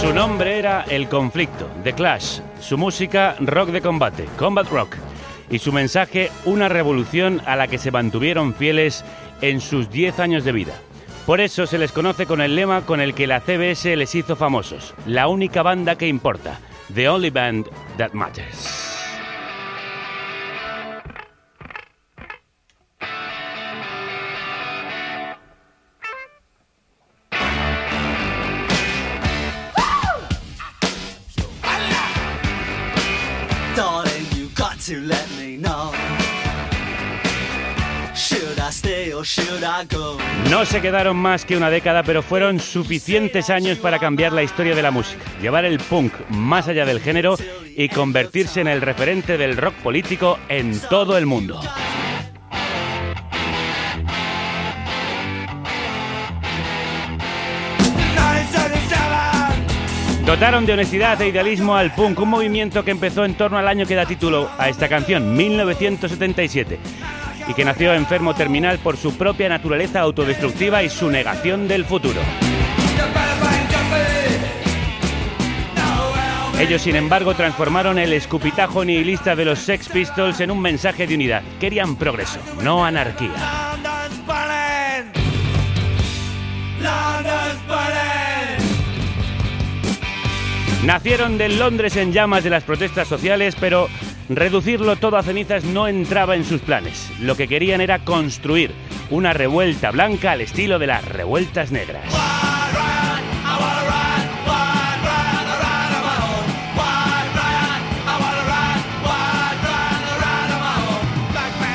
Su nombre era El Conflicto, The Clash. Su música, rock de combate, combat rock. Y su mensaje, una revolución a la que se mantuvieron fieles en sus 10 años de vida. Por eso se les conoce con el lema con el que la CBS les hizo famosos. La única banda que importa. The only band that matters. No se quedaron más que una década, pero fueron suficientes años para cambiar la historia de la música, llevar el punk más allá del género y convertirse en el referente del rock político en todo el mundo. Dotaron de honestidad e idealismo al punk, un movimiento que empezó en torno al año que da título a esta canción, 1977, y que nació enfermo terminal por su propia naturaleza autodestructiva y su negación del futuro. Ellos, sin embargo, transformaron el escupitajo nihilista de los Sex Pistols en un mensaje de unidad. Querían progreso, no anarquía. Nacieron del Londres en llamas de las protestas sociales, pero reducirlo todo a cenizas no entraba en sus planes. Lo que querían era construir una revuelta blanca al estilo de las revueltas negras.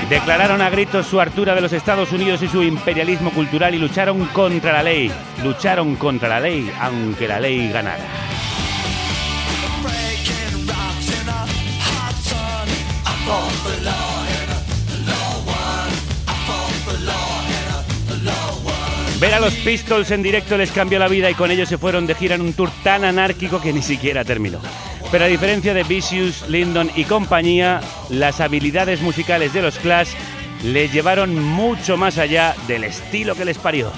Declararon a gritos su hartura de los Estados Unidos y su imperialismo cultural y lucharon contra la ley. Lucharon contra la ley, aunque la ley ganara. Ver a los Pistols en directo les cambió la vida y con ellos se fueron de gira en un tour tan anárquico que ni siquiera terminó. Pero a diferencia de Vicious, Lyndon y compañía, las habilidades musicales de los Clash les llevaron mucho más allá del estilo que les parió.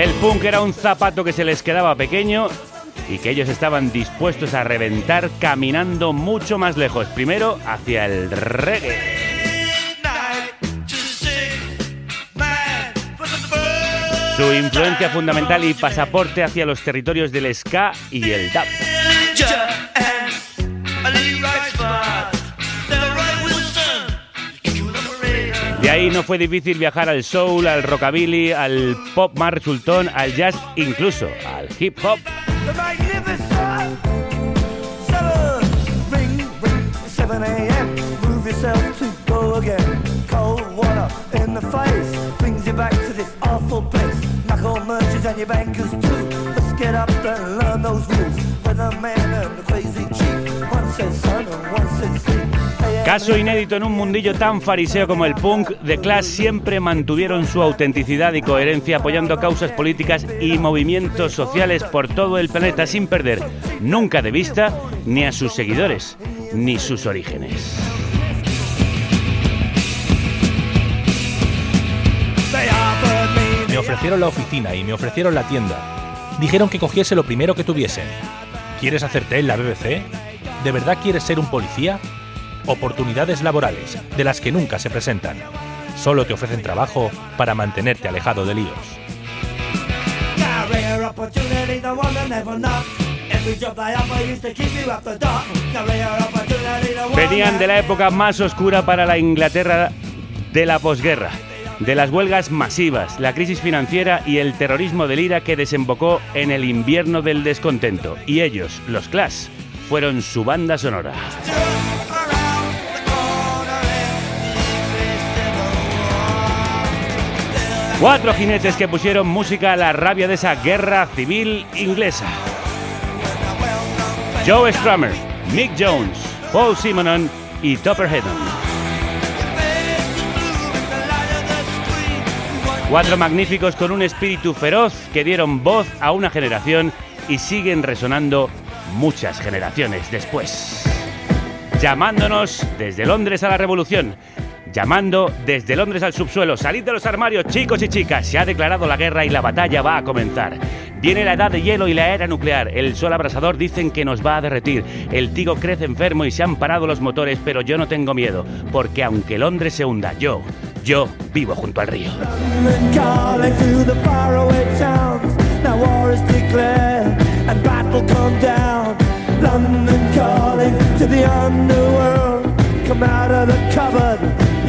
El punk era un zapato que se les quedaba pequeño y que ellos estaban dispuestos a reventar caminando mucho más lejos. Primero hacia el reggae. Su influencia fundamental y pasaporte hacia los territorios del ska y el dub. Ahí no fue difícil viajar al soul, al rockabilly, al pop más al jazz, incluso al hip hop. The magnificent seven ring ring 7 a.m. Move yourself to go again. Cold water in the face brings you back to this awful place. Knuckle merchants and your bankers too. Let's get up and learn those rules. Weatherman and the crazy Caso inédito en un mundillo tan fariseo como el punk, The Clash siempre mantuvieron su autenticidad y coherencia apoyando causas políticas y movimientos sociales por todo el planeta sin perder nunca de vista ni a sus seguidores ni sus orígenes. Me ofrecieron la oficina y me ofrecieron la tienda. Dijeron que cogiese lo primero que tuviesen. ¿Quieres hacerte en la BBC? ¿De verdad quieres ser un policía? Oportunidades laborales, de las que nunca se presentan. Solo te ofrecen trabajo para mantenerte alejado de líos. Venían de la época más oscura para la Inglaterra de la posguerra, de las huelgas masivas, la crisis financiera y el terrorismo del IRA que desembocó en el invierno del descontento. Y ellos, los Clash, fueron su banda sonora. Cuatro jinetes que pusieron música a la rabia de esa guerra civil inglesa. Joe Strummer, Mick Jones, Paul Simonon y Topper Headon. Cuatro magníficos con un espíritu feroz que dieron voz a una generación y siguen resonando muchas generaciones después. Llamándonos desde Londres a la revolución. Llamando desde Londres al subsuelo. Salid de los armarios, chicos y chicas. Se ha declarado la guerra y la batalla va a comenzar. Viene la edad de hielo y la era nuclear. El sol abrasador dicen que nos va a derretir. El tigo crece enfermo y se han parado los motores, pero yo no tengo miedo. Porque aunque Londres se hunda, yo, yo vivo junto al río. London calling to the underworld. Come out of the cupboard,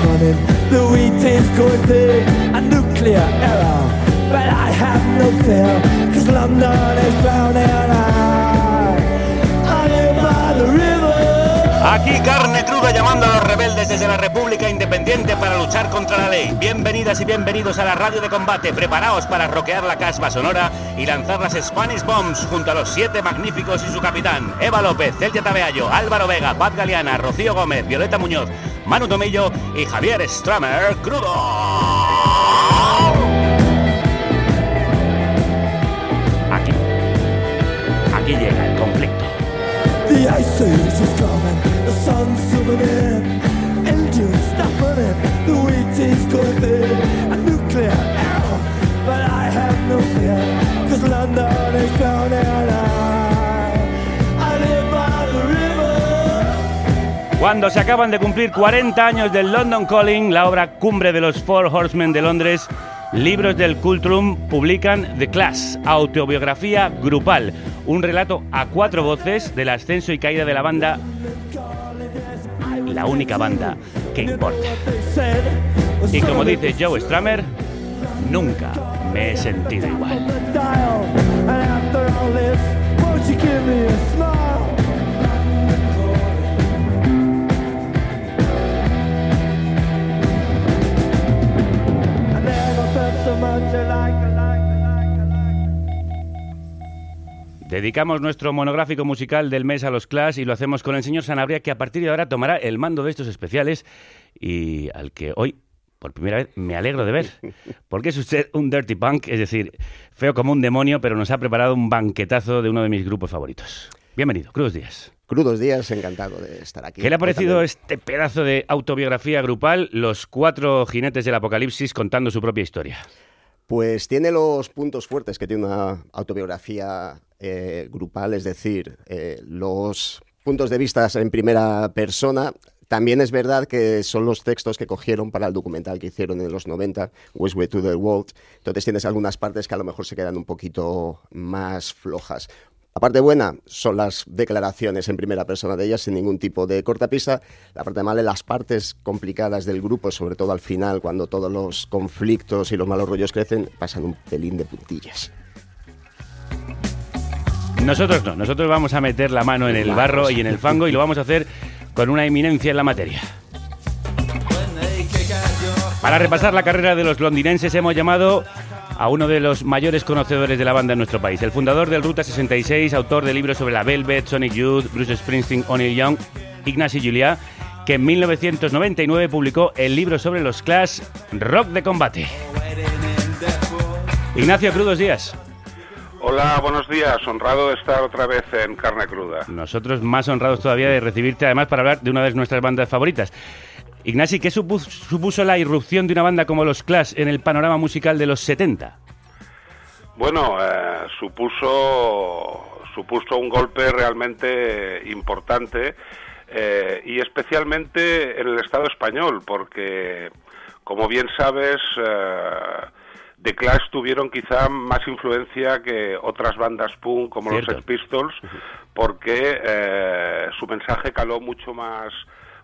Engines stop running, the wheat is going big, a nuclear error. But I have no fear, cause London is drowning. I, I live by the river. Aquí carne cruda llamando a los rebeldes desde la República Independiente para luchar contra la ley. Bienvenidas y bienvenidos a la radio de combate. Preparaos para roquear la caspa sonora y lanzar las Spanish Bombs junto a los siete magníficos y su capitán. Eva López, Celtia Tabeallo, Álvaro Vega, Paz Galeana, Rocío Gómez, Violeta Muñoz, Manu Tomillo y Javier Stramer Crudo. Aquí, aquí llega el conflicto. Cuando se acaban de cumplir 40 años del London Calling, la obra cumbre de los Four Horsemen de Londres, libros del Cultrum publican The Clash, autobiografía grupal, un relato a cuatro voces del ascenso y caída de la banda, la única banda que importa. Y como dice Joe Stramer, nunca me he sentido igual. Dedicamos nuestro monográfico musical del mes a los Clash y lo hacemos con el señor Sanabria, que a partir de ahora tomará el mando de estos especiales y al que hoy, por primera vez, me alegro de ver. Porque es usted un dirty punk, es decir, feo como un demonio, pero nos ha preparado un banquetazo de uno de mis grupos favoritos. Bienvenido, Cruz Díaz. Crudos días, encantado de estar aquí. ¿Qué le ha parecido También. este pedazo de autobiografía grupal, los cuatro jinetes del apocalipsis contando su propia historia? Pues tiene los puntos fuertes que tiene una autobiografía eh, grupal, es decir, eh, los puntos de vista en primera persona También es verdad que son los textos que cogieron para el documental que hicieron en los 90, Westway to the World. Entonces tienes algunas partes que a lo mejor se quedan un poquito más flojas. La parte buena son las declaraciones en primera persona de ellas sin ningún tipo de cortapisa. La parte mala, las partes complicadas del grupo, sobre todo al final, cuando todos los conflictos y los malos rollos crecen, pasan un pelín de puntillas. Nosotros no, nosotros vamos a meter la mano en el barro y en el fango y lo vamos a hacer con una eminencia en la materia. Para repasar la carrera de los londinenses hemos llamado a uno de los mayores conocedores de la banda en nuestro país, el fundador del Ruta 66, autor de libros sobre la Velvet, Sonic Youth, Bruce Springsteen, O'Neill Young, Ignacy Julia, que en 1999 publicó el libro sobre los Clash Rock de Combate. Ignacio, crudos días. Hola, buenos días. Honrado de estar otra vez en Carne Cruda. Nosotros más honrados todavía de recibirte, además, para hablar de una de nuestras bandas favoritas. Ignasi, ¿qué supuso, supuso la irrupción de una banda como los Clash en el panorama musical de los 70? Bueno, eh, supuso, supuso un golpe realmente importante eh, y especialmente en el Estado español, porque, como bien sabes, eh, The Clash tuvieron quizá más influencia que otras bandas punk como los Sex Pistols, porque eh, su mensaje caló mucho más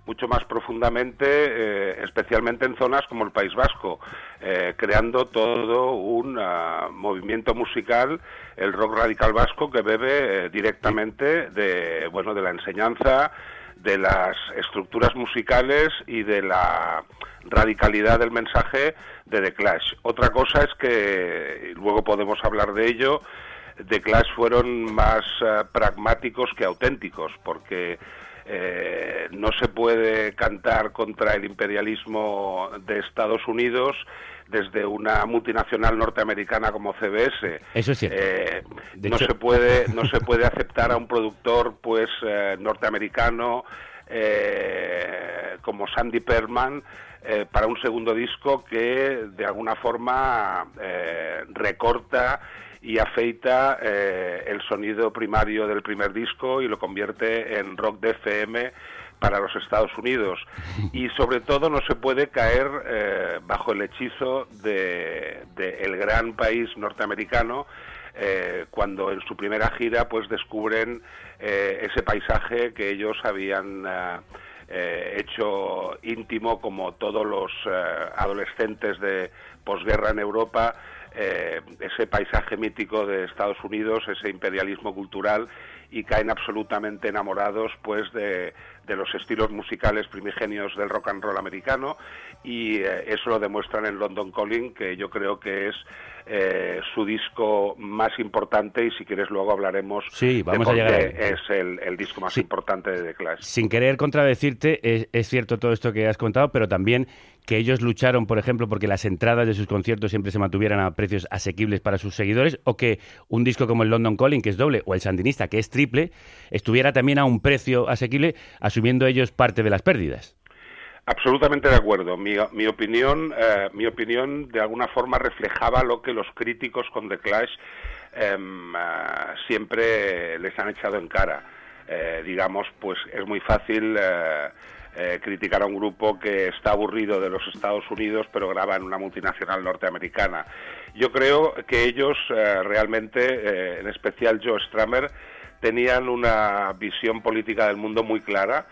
mucho más profundamente, eh, especialmente en zonas como el País Vasco, eh, creando todo un ah, movimiento musical, el rock radical vasco, que bebe eh, directamente de, bueno, de la enseñanza, de las estructuras musicales y de la radicalidad del mensaje de The Clash. Otra cosa es que, y luego podemos hablar de ello, The Clash fueron más pragmáticos que auténticos, porque eh, no se puede cantar contra el imperialismo de Estados Unidos desde una multinacional norteamericana como CBS. Eso es cierto. Eh, no se puede no se puede aceptar a un productor pues eh, norteamericano como Sandy Perman para un segundo disco que de alguna forma recorta y afeita eh, el sonido primario del primer disco y lo convierte en rock de FM para los Estados Unidos. Y sobre todo no se puede caer eh, bajo el hechizo de, el gran país norteamericano eh, cuando en su primera gira pues descubren ese paisaje que ellos habían hecho íntimo como todos los adolescentes de posguerra en Europa eh, ese paisaje mítico de Estados Unidos, ese imperialismo cultural y caen absolutamente enamorados pues de, los estilos musicales primigenios del rock and roll americano y eh, eso lo demuestran en London Calling que yo creo que es eh, su disco más importante y si quieres luego hablaremos sí, vamos de a llegar es el, disco más importante de The Clash. Sin querer contradecirte, es, es, cierto todo esto que has contado, pero también que ellos lucharon, por ejemplo, porque las entradas de sus conciertos siempre se mantuvieran a precios asequibles para sus seguidores, o que un disco como el London Calling, que es doble, o el Sandinista, que es triple, estuviera también a un precio asequible, asumiendo ellos parte de las pérdidas. Absolutamente de acuerdo. Mi, opinión, eh, mi opinión de alguna forma reflejaba lo que los críticos con The Clash em, eh, siempre les han echado en cara. Eh, digamos, pues es muy fácil criticar a un grupo que está aburrido de los Estados Unidos pero graba en una multinacional norteamericana. Yo creo que ellos realmente, en especial Joe Stramer, tenían una visión política del mundo muy clara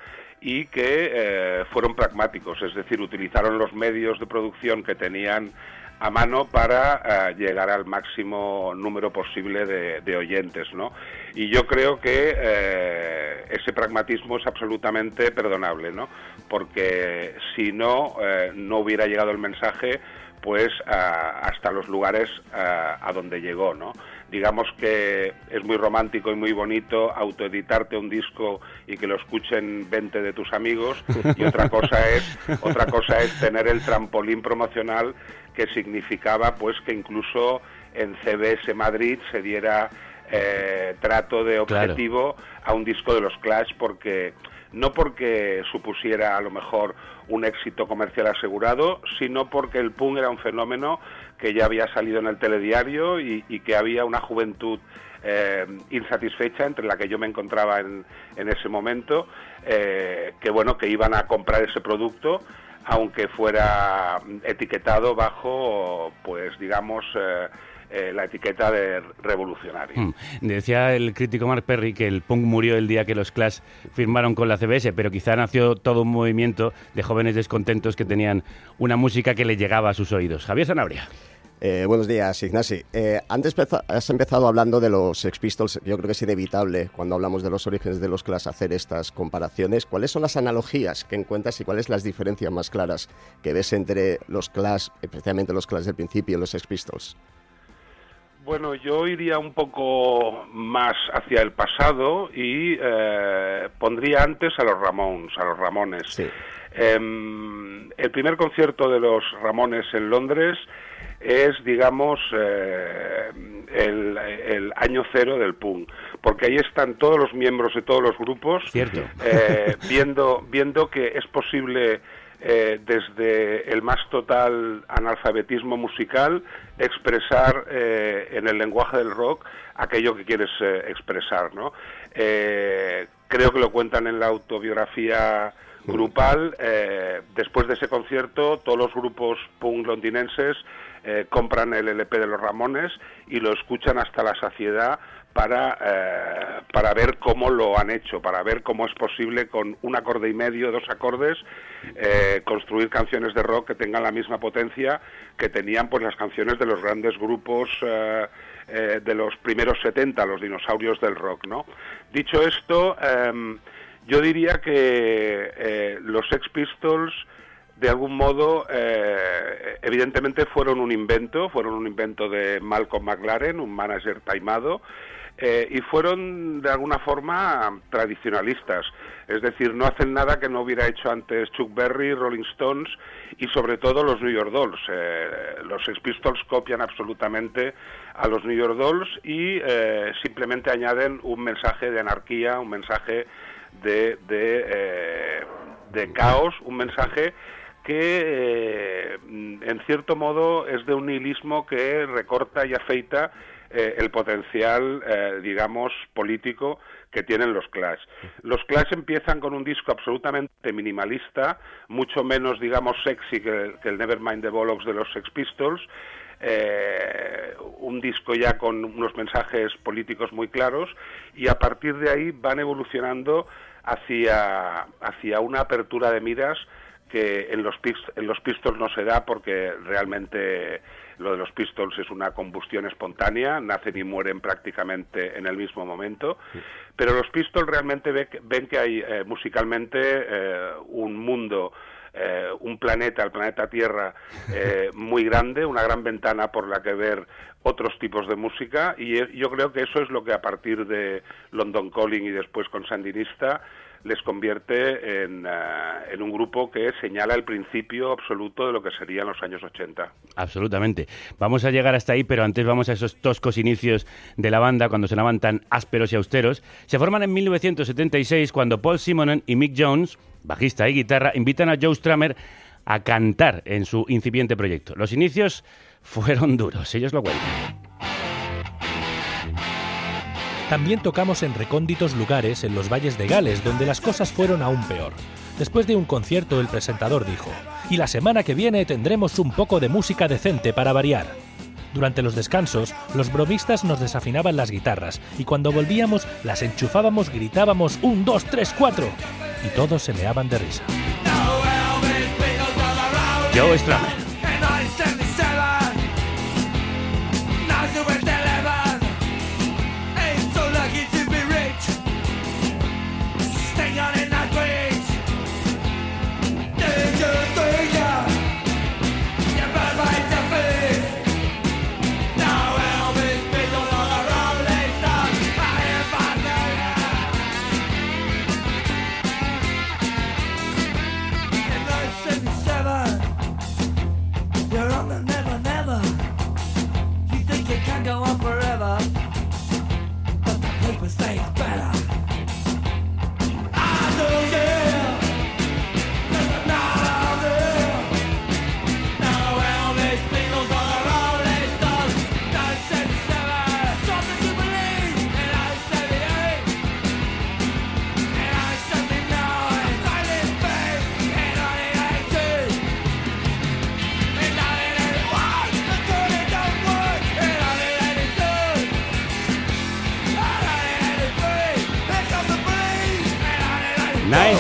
y que eh, fueron pragmáticos, es decir, utilizaron los medios de producción que tenían a mano para eh, llegar al máximo número posible de, oyentes, ¿no? Y yo creo que eh, ese pragmatismo es absolutamente perdonable, ¿no? Porque si no, no hubiera llegado el mensaje, pues hasta los lugares a donde llegó, ¿no? Digamos que es muy romántico y muy bonito autoeditarte un disco y que lo escuchen 20 de tus amigos y otra cosa es otra cosa es tener el trampolín promocional que significaba pues que incluso en CBS Madrid se diera eh, trato de objetivo a un disco de los Clash porque no porque supusiera a lo mejor un éxito comercial asegurado, sino porque el punk era un fenómeno que ya había salido en el telediario y, que había una juventud eh, insatisfecha entre la que yo me encontraba en, ese momento, eh, que bueno, que iban a comprar ese producto aunque fuera etiquetado bajo, pues digamos, eh, la etiqueta de revolucionario. Hmm. Decía el crítico Mark Perry que el punk murió el día que los Clash firmaron con la CBS, pero quizá nació todo un movimiento de jóvenes descontentos que tenían una música que le llegaba a sus oídos. Javier Sanabria. Eh, buenos días, Ignasi. Eh, antes has empezado hablando de los Sex Pistols. Yo creo que es inevitable cuando hablamos de los orígenes de los Clash hacer estas comparaciones. ¿Cuáles son las analogías que encuentras y cuáles las diferencias más claras que ves entre los Clash, especialmente los Clash del principio y los Sex Pistols? Bueno, yo iría un poco más hacia el pasado y eh, pondría antes a los Ramones, a los Ramones. Em, el primer concierto de los Ramones en Londres es, digamos, eh, el, año cero del punk, porque ahí están todos los miembros de todos los grupos eh, viendo, viendo que es posible eh, desde el más total analfabetismo musical expresar en el lenguaje del rock aquello que quieres expresar, ¿no? creo que lo cuentan en la autobiografía grupal. después de ese concierto, todos los grupos punk londinenses eh, compran el LP de los Ramones y lo escuchan hasta la saciedad para, eh, para ver cómo lo han hecho, para ver cómo es posible con un acorde y medio, dos acordes, eh, construir canciones de rock que tengan la misma potencia que tenían pues las canciones de los grandes grupos de los primeros 70, los dinosaurios del rock, ¿no? Dicho esto, em, yo diría que los Sex Pistols de algún modo, eh, evidentemente fueron un invento, fueron un invento de Malcolm McLaren, un manager taimado, eh, y fueron de alguna forma tradicionalistas, es decir, no hacen nada que no hubiera hecho antes Chuck Berry, Rolling Stones y sobre todo los New York Dolls. Eh, los Sex Pistols copian absolutamente a los New York Dolls y simplemente añaden un mensaje de anarquía, un mensaje de, de, de caos, un mensaje que eh, en cierto modo es de un nihilismo que recorta y afeita eh, el potencial, eh, digamos, político que tienen los Clash. Los Clash empiezan con un disco absolutamente minimalista, mucho menos, digamos, sexy que, el Nevermind the Bollocks de los Sex Pistols, un disco ya con unos mensajes políticos muy claros y a partir de ahí van evolucionando hacia, hacia una apertura de miras que en los, en los Pistols no se da porque realmente lo de los Pistols es una combustión espontánea, nacen y mueren prácticamente en el mismo momento, pero los Pistols realmente ven que hay eh, musicalmente eh, un mundo, eh, un planeta, el planeta Tierra, muy grande, una gran ventana por la que ver otros tipos de música. Y yo creo que eso es lo que a partir de London Calling y después con Sandinista les convierte en, eh, en, un grupo que señala el principio absoluto de lo que serían los años 80. Absolutamente. Vamos a llegar hasta ahí, pero antes vamos a esos toscos inicios de la banda, cuando sonaban tan ásperos y austeros. Se forman en 1976 cuando Paul Simonon y Mick Jones, bajista y guitarra, invitan a Joe Stramer a cantar en su incipiente proyecto. Los inicios fueron duros, ellos lo cuentan. También tocamos en recónditos lugares en los valles de Gales, donde las cosas fueron aún peor. Después de un concierto, el presentador dijo, y la semana que viene tendremos un poco de música decente para variar. Durante los descansos, los bromistas nos desafinaban las guitarras y cuando volvíamos las enchufábamos, gritábamos un, dos, tres, cuatro y todos se meaban de risa. Joe Strummer.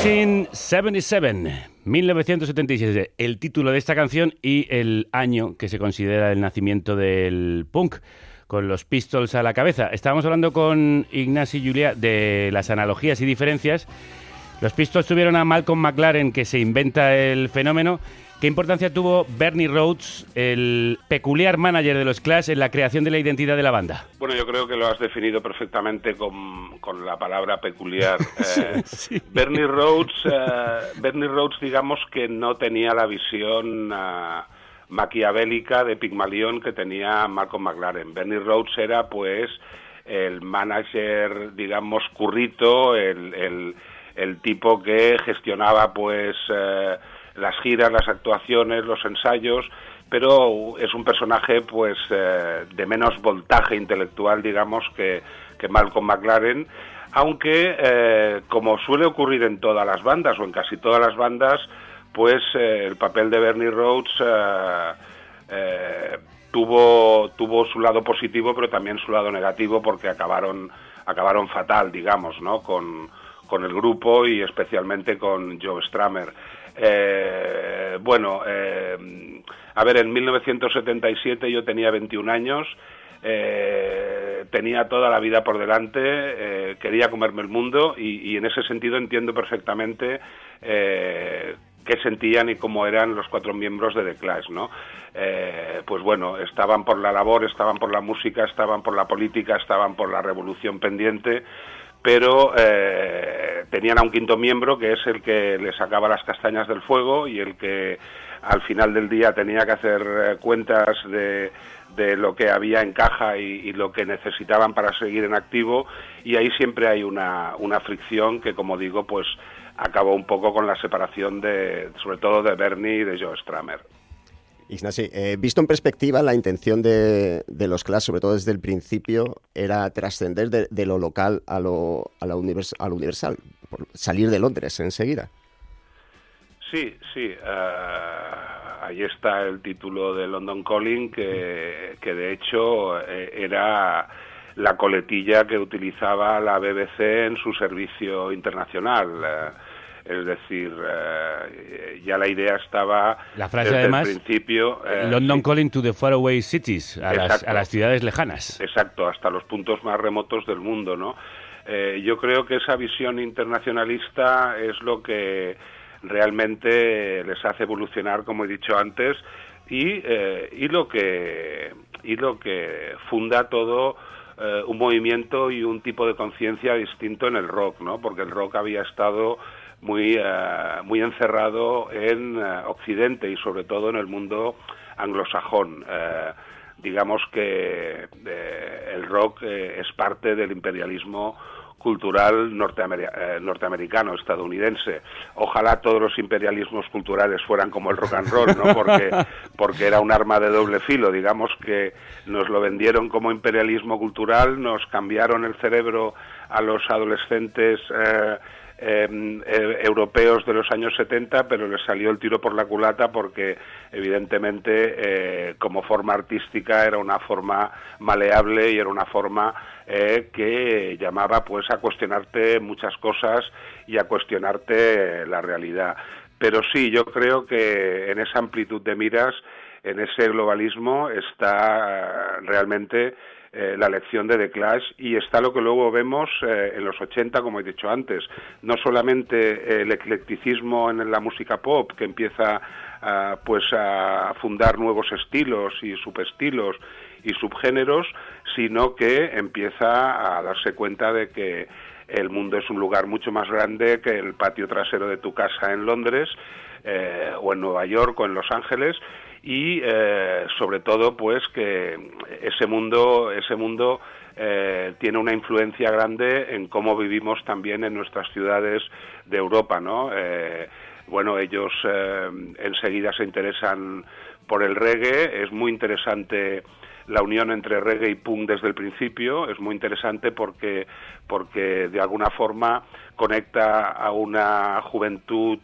1977, 1977, el título de esta canción y el año que se considera el nacimiento del punk, con los Pistols a la cabeza. Estábamos hablando con Ignacio y Julia de las analogías y diferencias. Los Pistols tuvieron a Malcolm McLaren que se inventa el fenómeno ¿Qué importancia tuvo Bernie Rhodes, el peculiar manager de los Clash, en la creación de la identidad de la banda? Bueno, yo creo que lo has definido perfectamente con, la palabra peculiar. Eh, Bernie Rhodes, eh, Bernie Rhodes, digamos que no tenía la visión eh, maquiavélica de Pigmalión que tenía Malcolm McLaren. Bernie Rhodes era, pues, el manager, digamos, currito, el, el tipo que gestionaba, pues las giras, las actuaciones, los ensayos, pero es un personaje pues eh, de menos voltaje intelectual, digamos, que, que Malcolm McLaren, aunque eh, como suele ocurrir en todas las bandas o en casi todas las bandas, pues eh, el papel de Bernie Rhodes tuvo tuvo su lado positivo, pero también su lado negativo porque acabaron acabaron fatal, digamos, ¿no? Con, con el grupo y especialmente con Joe Stramer. Eh, bueno, eh, a ver, en 1977 yo tenía 21 años, eh, tenía toda la vida por delante, eh, quería comerme el mundo y, en ese sentido entiendo perfectamente qué sentían y cómo eran los cuatro miembros de The Clash, ¿no? pues bueno, estaban por la labor, estaban por la música, estaban por la política, estaban por la revolución pendiente, pero eh, tenían a un quinto miembro que es el que le sacaba las castañas del fuego y el que al final del día tenía que hacer eh, cuentas de, de lo que había en caja y, lo que necesitaban para seguir en activo y ahí siempre hay una, una fricción que como digo pues acabó un poco con la separación de sobre todo de Bernie y de Joe Stramer. Ignasi, eh, visto en perspectiva, la intención de, los Clash, sobre todo desde el principio, era trascender de, lo local a lo, a, la a lo universal, salir de Londres enseguida. Sí, sí. Eh, ahí está el título de London Calling, que, que de hecho eh, era la coletilla que utilizaba la BBC en su servicio internacional es decir, eh, ya la idea estaba la frase desde además, el principio. Eh, London calling to the faraway cities, a las, ciudades lejanas. Exacto, hasta los puntos más remotos del mundo, ¿no? Eh, yo creo que esa visión internacionalista es lo que realmente les hace evolucionar, como he dicho antes, y, y lo que y lo que funda todo un movimiento y un tipo de conciencia distinto en el rock, ¿no? Porque el rock había estado muy, eh, muy encerrado en eh, Occidente y sobre todo en el mundo anglosajón. Eh, digamos que el rock es parte del imperialismo cultural norteamericano, estadounidense. Ojalá todos los imperialismos culturales fueran como el rock and roll, ¿no? Porque, porque era un arma de doble filo. Digamos que nos lo vendieron como imperialismo cultural, nos cambiaron el cerebro a los adolescentes eh, europeos de los años 70, pero les salió el tiro por la culata porque evidentemente eh, como forma artística era una forma maleable y era una forma eh, que llamaba pues a cuestionarte muchas cosas y a cuestionarte la realidad. Pero sí, yo creo que en esa amplitud de miras, en ese globalismo está realmente eh, la lección de The Clash y está lo que luego vemos eh, en los 80, como he dicho antes, no solamente el eclecticismo en la música pop que empieza pues a fundar nuevos estilos y subestilos y subgéneros, sino que empieza a darse cuenta de que el mundo es un lugar mucho más grande que el patio trasero de tu casa en Londres eh, o en Nueva York o en Los Ángeles y eh, sobre todo pues que ese mundo ese mundo eh, tiene una influencia grande en cómo vivimos también en nuestras ciudades de Europa no eh, bueno ellos enseguida se interesan por el reggae. Es muy interesante la unión entre reggae y punk desde el principio. Es muy interesante porque porque de alguna forma conecta a una juventud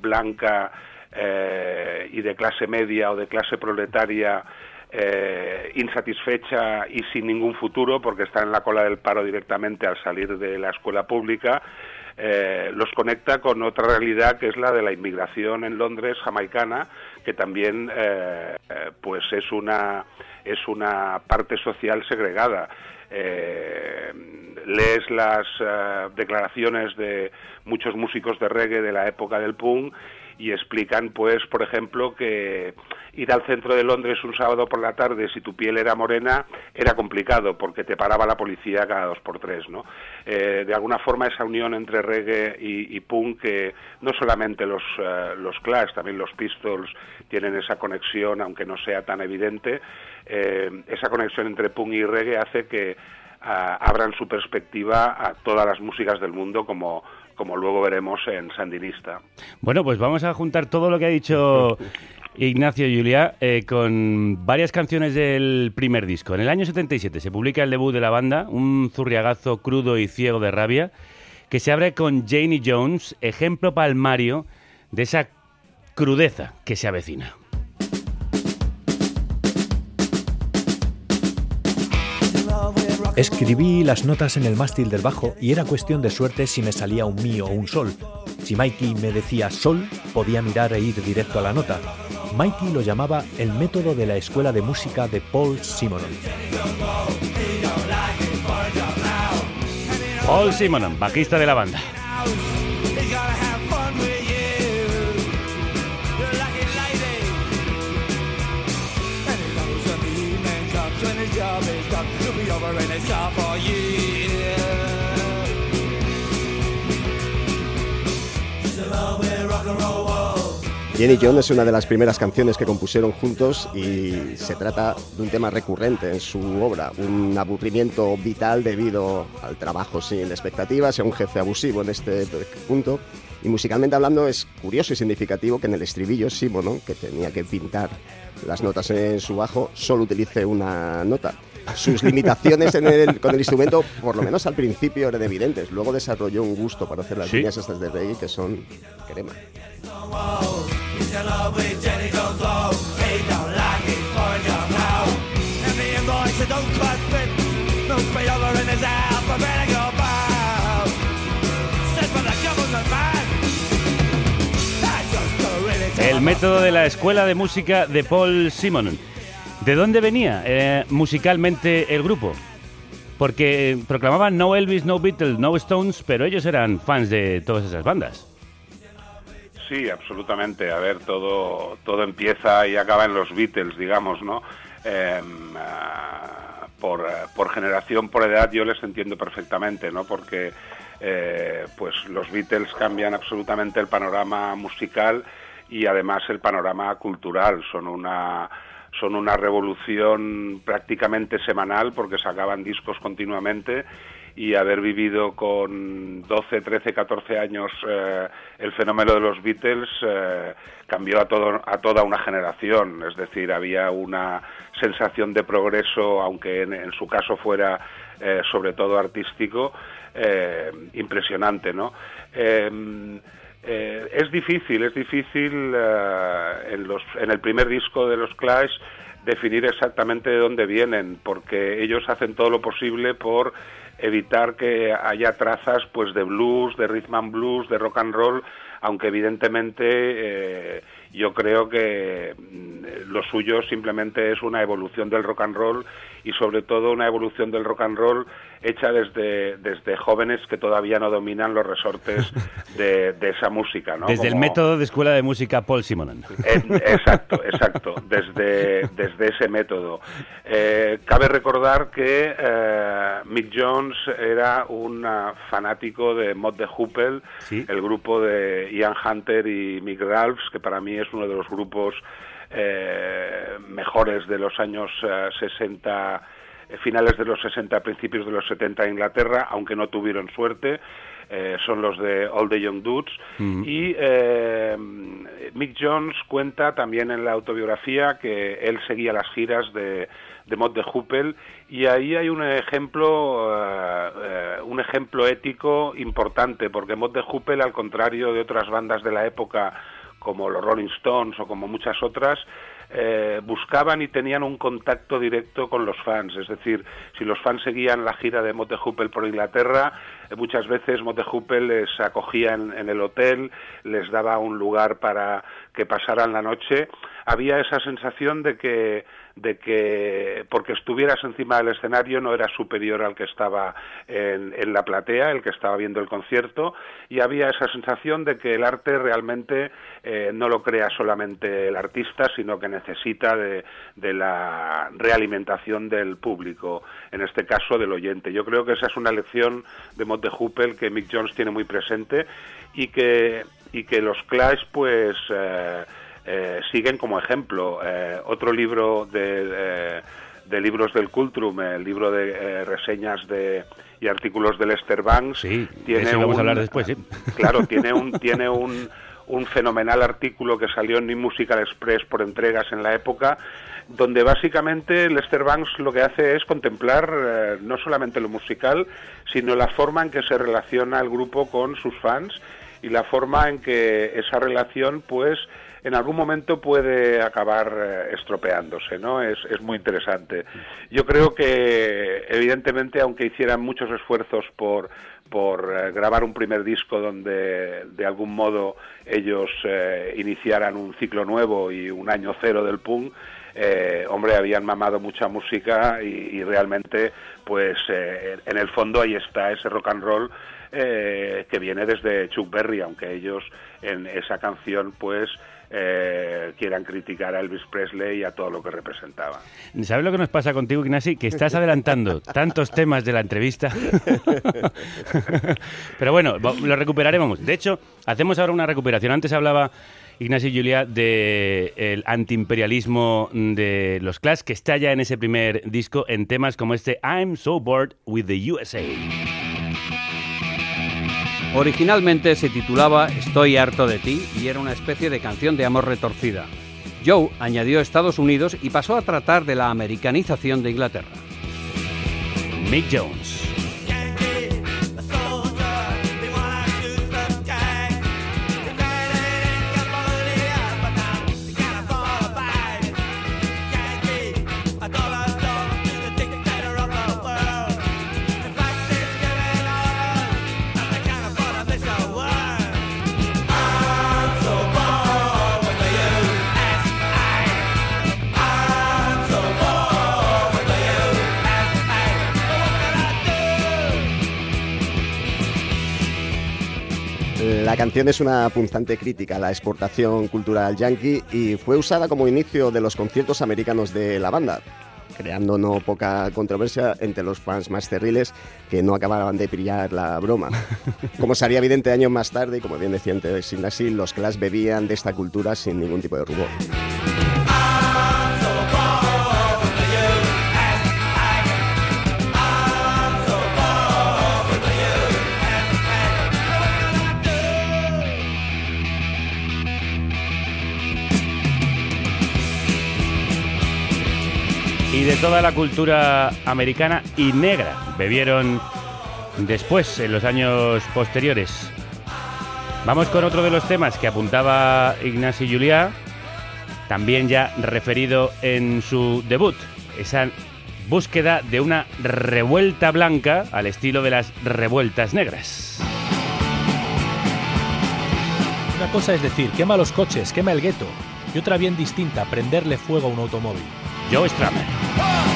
blanca eh, y de clase media o de clase proletaria eh, insatisfecha y sin ningún futuro porque está en la cola del paro directamente al salir de la escuela pública eh, los conecta con otra realidad que es la de la inmigración en Londres jamaicana, que también eh, pues es una es una parte social segregada. lees las declaraciones de muchos músicos de reggae de la época del punk y explican, pues, por ejemplo, que ir al centro de Londres un sábado por la tarde, si tu piel era morena, era complicado porque te paraba la policía cada dos por tres, ¿no? Eh, de alguna forma esa unión entre reggae y, punk, que no solamente los, eh, los Clash, también los Pistols tienen esa conexión, aunque no sea tan evidente, eh, esa conexión entre punk y reggae hace que ah, abran su perspectiva a todas las músicas del mundo como como luego veremos en Sandinista. Bueno, pues vamos a juntar todo lo que ha dicho Ignacio Julia eh, con varias canciones del primer disco. En el año 77 se publica el debut de la banda, un zurriagazo crudo y ciego de rabia, que se abre con Janie Jones, ejemplo palmario de esa crudeza que se avecina. Escribí las notas en el mástil del bajo y era cuestión de suerte si me salía un mi o un sol. Si Mikey me decía sol, podía mirar e ir directo a la nota. Mikey lo llamaba el método de la escuela de música de Paul Simonon. Paul Simonon, bajista de la banda. When his job is done. He'll be over in a sophomore year. He's a Jenny John es una de las primeras canciones que compusieron juntos y se trata de un tema recurrente en su obra, un aburrimiento vital debido al trabajo sin expectativas y a un jefe abusivo en este punto. Y musicalmente hablando es curioso y significativo que en el estribillo Simon, que tenía que pintar las notas en su bajo, solo utilice una nota sus limitaciones con el instrumento, por lo menos al principio, eran evidentes. Luego desarrolló un gusto para hacer las líneas estas de reggae que son crema. El método de la escuela de música de Paul Simonon. ¿De dónde venía eh, musicalmente el grupo? Porque proclamaban no Elvis, no Beatles, no Stones, pero ellos eran fans de todas esas bandas. Sí, absolutamente. A ver, todo, todo empieza y acaba en los Beatles, digamos, ¿no? Em, ah, por, por, generación, por edad, yo les entiendo perfectamente, ¿no? Porque eh, pues los Beatles cambian absolutamente el panorama musical y además el panorama cultural. Son una son una revolución prácticamente semanal porque sacaban discos continuamente y haber vivido con 12, 13, 14 años eh, el fenómeno de los Beatles eh, cambió a, todo, a toda una generación. Es decir, había una sensación de progreso, aunque en, su caso fuera eh, sobre todo artístico, impresionante, ¿no? Es difícil, es difícil en, los, en el primer disco de los Clash definir exactamente de dónde vienen, porque ellos hacen todo lo posible por evitar que haya trazas pues de blues, de rhythm and blues, de rock and roll, aunque evidentemente eh, yo creo que mm, lo suyo simplemente es una evolución del rock and roll y sobre todo una evolución del rock and roll hecha desde, desde jóvenes que todavía no dominan los resortes de, esa música. ¿no? Desde el método de escuela de música Paul Simonon. exacto, exacto, desde, desde ese método. Eh, cabe recordar que eh, Mick Jones era un fanático de Mod de Hoople, el grupo de Ian Hunter y Mick Ralphs, que para mí es uno de los grupos eh, mejores de los años 60 eh, eh, finales de los 60, principios de los 70 en Inglaterra, aunque no tuvieron suerte. son los de All the Young Dudes. Mm. Y Mick Jones cuenta también en la autobiografía que él seguía las giras de, de Mod de Hoople y ahí hay un ejemplo un ejemplo ético importante porque Mod de Hoople al contrario de otras bandas de la época como los Rolling Stones o como muchas otras, eh, buscaban y tenían un contacto directo con los fans. Es decir, si los fans seguían la gira de Mote Hoople por Inglaterra, eh, muchas veces Motejupe les acogía en, en el hotel, les daba un lugar para que pasaran la noche. Había esa sensación de que de que porque estuvieras encima del escenario no era superior al que estaba en, en, la platea, el que estaba viendo el concierto, y había esa sensación de que el arte realmente eh, no lo crea solamente el artista, sino que necesita de, de, la realimentación del público, en este caso del oyente. Yo creo que esa es una lección de Mott de Huppel que Mick Jones tiene muy presente y que, y que los Clash pues... Eh, eh, siguen como ejemplo. Eh, otro libro de, de, libros del Cultrum, el libro de eh, reseñas de y artículos de Lester Banks, sí, tiene vamos un, a hablar después, sí. Claro, tiene un tiene un, un fenomenal artículo que salió en New Musical Express por entregas en la época donde básicamente Lester Banks lo que hace es contemplar eh, no solamente lo musical, sino la forma en que se relaciona el grupo con sus fans y la forma en que esa relación pues en algún momento puede acabar eh, estropeándose, ¿no? Es, es muy interesante. Yo creo que, evidentemente, aunque hicieran muchos esfuerzos por, por eh, grabar un primer disco donde de algún modo ellos eh, iniciaran un ciclo nuevo y un año cero del punk, eh, hombre, habían mamado mucha música y, y realmente, pues, eh, en el fondo ahí está ese rock and roll eh, que viene desde Chuck Berry, aunque ellos en esa canción, pues, eh, quieran criticar a Elvis Presley y a todo lo que representaba. ¿Sabes lo que nos pasa contigo, Ignasi? Que estás adelantando tantos temas de la entrevista. Pero bueno, lo recuperaremos. De hecho, hacemos ahora una recuperación. Antes hablaba Ignacio Julia del el antiimperialismo de los Clash, que está ya en ese primer disco en temas como este I'm So Bored with the USA. Originalmente se titulaba Estoy harto de ti y era una especie de canción de amor retorcida. Joe añadió Estados Unidos y pasó a tratar de la americanización de Inglaterra. Mick Jones. La canción es una punzante crítica a la exportación cultural yankee y fue usada como inicio de los conciertos americanos de la banda, creando no poca controversia entre los fans más cerriles que no acababan de pillar la broma. Como sería evidente años más tarde, y como bien decía antes Sinasi, los Clash bebían de esta cultura sin ningún tipo de rubor. De toda la cultura americana y negra bebieron después, en los años posteriores. Vamos con otro de los temas que apuntaba Ignacio Juliá, también ya referido en su debut, esa búsqueda de una revuelta blanca al estilo de las revueltas negras. Una cosa es decir, quema los coches, quema el gueto, y otra bien distinta, prenderle fuego a un automóvil. Joe Strummer.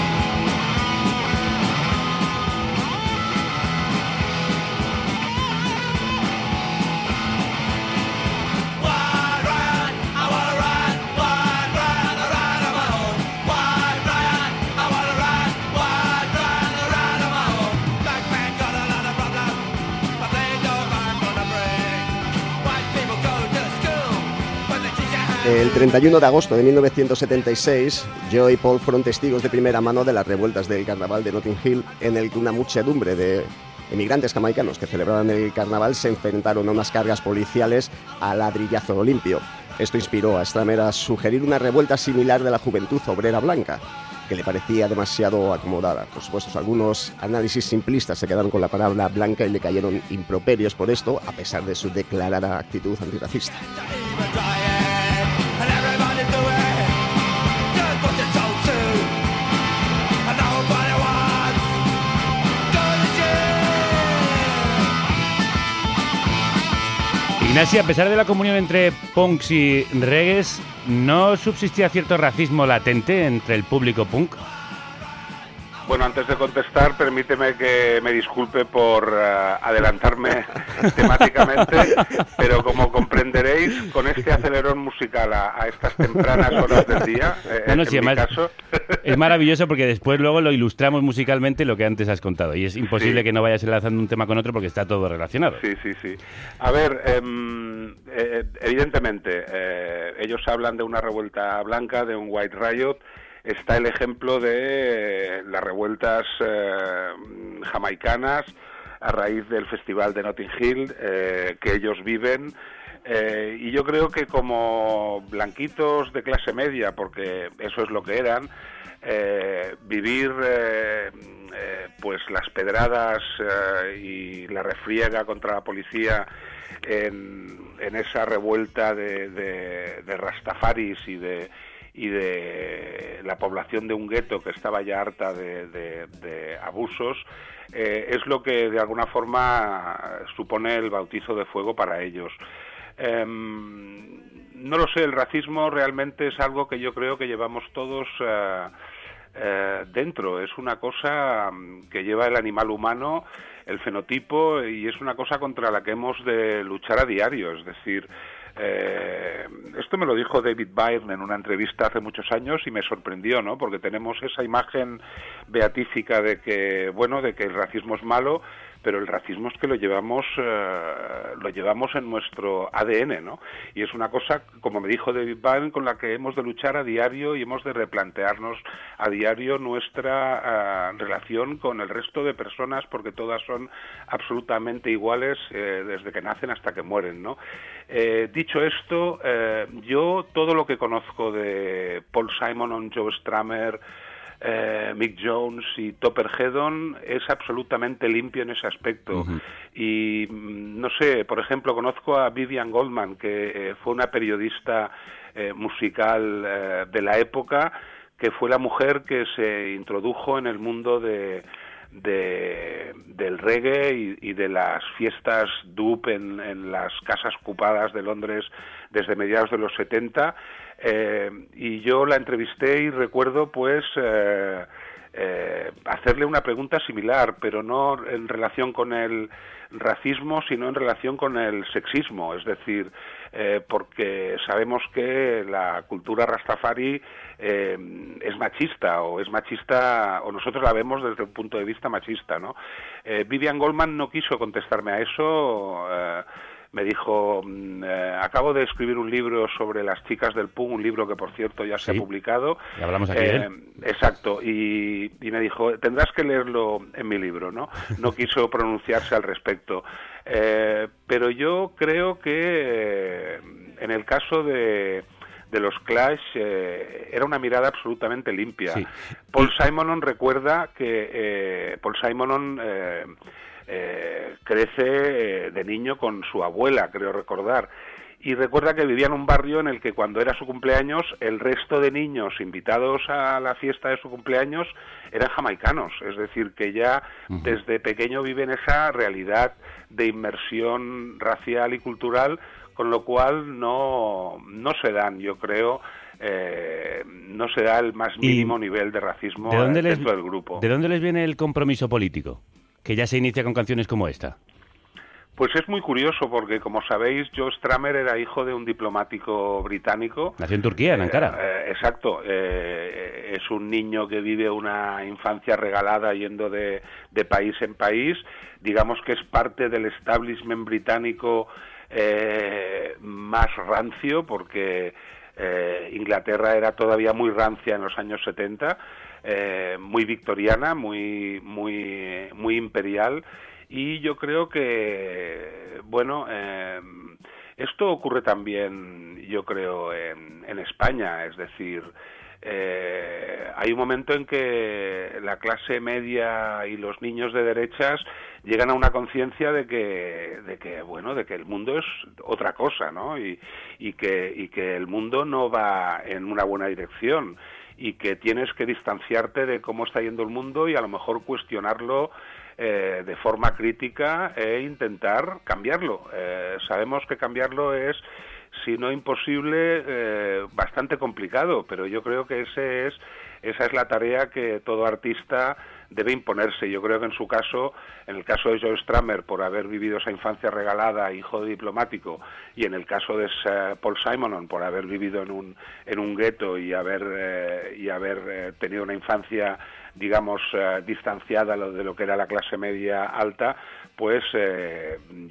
31 de agosto de 1976, Joe y Paul fueron testigos de primera mano de las revueltas del carnaval de Notting Hill, en el que una muchedumbre de emigrantes jamaicanos que celebraban el carnaval se enfrentaron a unas cargas policiales a ladrillazo limpio. Esto inspiró a Stramer a sugerir una revuelta similar de la juventud obrera blanca, que le parecía demasiado acomodada. Por supuesto, algunos análisis simplistas se quedaron con la palabra blanca y le cayeron improperios por esto, a pesar de su declarada actitud antirracista. Ignasi, a pesar de la comunión entre punks y reggaes, ¿no subsistía cierto racismo latente entre el público punk? Bueno, antes de contestar, permíteme que me disculpe por eh, adelantarme temáticamente, pero como comprenderéis, con este acelerón musical a, a estas tempranas horas del día, eh, Bueno, en sí, mi además, caso, Es maravilloso porque después luego lo ilustramos musicalmente lo que antes has contado. Y es imposible Sí. que no vayas enlazando un tema con otro porque está todo relacionado. Sí, sí, sí. A ver, em, eh, evidentemente, eh, ellos hablan de una revuelta blanca, de un White Riot. Está el ejemplo de eh, las revueltas eh, jamaicanas a raíz del Festival de Notting Hill eh, que ellos viven. Eh, y yo creo que como blanquitos de clase media, porque eso es lo que eran, eh, vivir eh, eh, pues las pedradas y la refriega contra la policía en, esa revuelta de, de rastafaris y de y de la población de un gueto que estaba ya harta de, abusos eh, es lo que de alguna forma supone el bautizo de fuego para ellos. Em, no lo sé, el racismo realmente es algo que yo creo que llevamos todos eh, eh, dentro. Es una cosa mm, que lleva el animal humano, el fenotipo, y es una cosa contra la que hemos de luchar a diario. Es decir, eh, esto me lo dijo David Byrne en una entrevista hace muchos años y me sorprendió, ¿no? Porque tenemos esa imagen beatífica de que, bueno, de que el racismo es malo, pero el racismo es que lo llevamos eh, lo llevamos en nuestro ADN, ¿no? Y es una cosa, como me dijo David Byrne, con la que hemos de luchar a diario y hemos de replantearnos a diario nuestra eh, relación con el resto de personas, porque todas son absolutamente iguales eh, desde que nacen hasta que mueren, ¿no? Eh, dicho esto, eh, yo todo lo que conozco de Paul Simon, Joe Stramer, eh, Mick Jones y Topper Hedon es absolutamente limpio en ese aspecto. Y mm, no sé, por ejemplo, conozco a Vivian Goldman, que eh, fue una periodista eh, musical eh, de la época, que fue la mujer que se introdujo en el mundo de, de- del reggae y, y de las fiestas dub en, en las casas ocupadas de Londres desde mediados de los 70 eh, y yo la entrevisté y recuerdo pues eh, eh, hacerle una pregunta similar, pero no en relación con el racismo, sino en relación con el sexismo, es decir, eh, porque sabemos que la cultura rastafari eh, es machista o es machista o nosotros la vemos desde un punto de vista machista, ¿no? Eh, Vivian Goldman no quiso contestarme a eso. Me dijo, mm, eh, acabo de escribir un libro sobre las chicas del PUM, un libro que por cierto ya se ha publicado. Y hablamos aquí Eh. Exacto, y, y me dijo, tendrás que leerlo en mi libro, ¿no? No quiso pronunciarse al respecto. Eh, pero yo creo que en el caso de, de los Clash eh, era una mirada absolutamente limpia. Sí. Paul Simonon recuerda que eh, Paul Simonon eh, eh, crece eh, de niño con su abuela, creo recordar. Y recuerda que vivía en un barrio en el que cuando era su cumpleaños, el resto de niños invitados a la fiesta de su cumpleaños eran jamaicanos. Es decir, que ya desde pequeño viven esa realidad de inmersión racial y cultural, con lo cual no, no se dan, yo creo, eh, no se da el más mínimo nivel de racismo ¿De dónde, les, dentro del grupo. ¿De dónde les viene el compromiso político? Que ya se inicia con canciones como esta. Pues es muy curioso porque, como sabéis, Joe Stramer era hijo de un diplomático británico. Nació en Turquía, en Ankara. Eh, exacto. Eh, es un niño que vive una infancia regalada yendo de, de país en país. Digamos que es parte del establishment británico eh, más rancio porque eh, Inglaterra era todavía muy rancia en los años 70, eh, muy victoriana, muy, muy, muy imperial. Y yo creo que, bueno, eh, esto ocurre también, yo creo, en, en España. Es decir, eh, hay un momento en que la clase media y los niños de derechas llegan a una conciencia de que, de que, bueno, de que el mundo es otra cosa, ¿no? Y, y, que, y que el mundo no va en una buena dirección y que tienes que distanciarte de cómo está yendo el mundo y a lo mejor cuestionarlo eh, de forma crítica e intentar cambiarlo. Eh, sabemos que cambiarlo es si no imposible, eh, bastante complicado, pero yo creo que ese es, esa es la tarea que todo artista debe imponerse. Yo creo que en su caso, en el caso de Joe Stramer, por haber vivido esa infancia regalada, hijo diplomático, y en el caso de Paul Simonon, por haber vivido en un, en un gueto y haber, eh, y haber eh, tenido una infancia, digamos, distanciada de lo que era la clase media alta, pues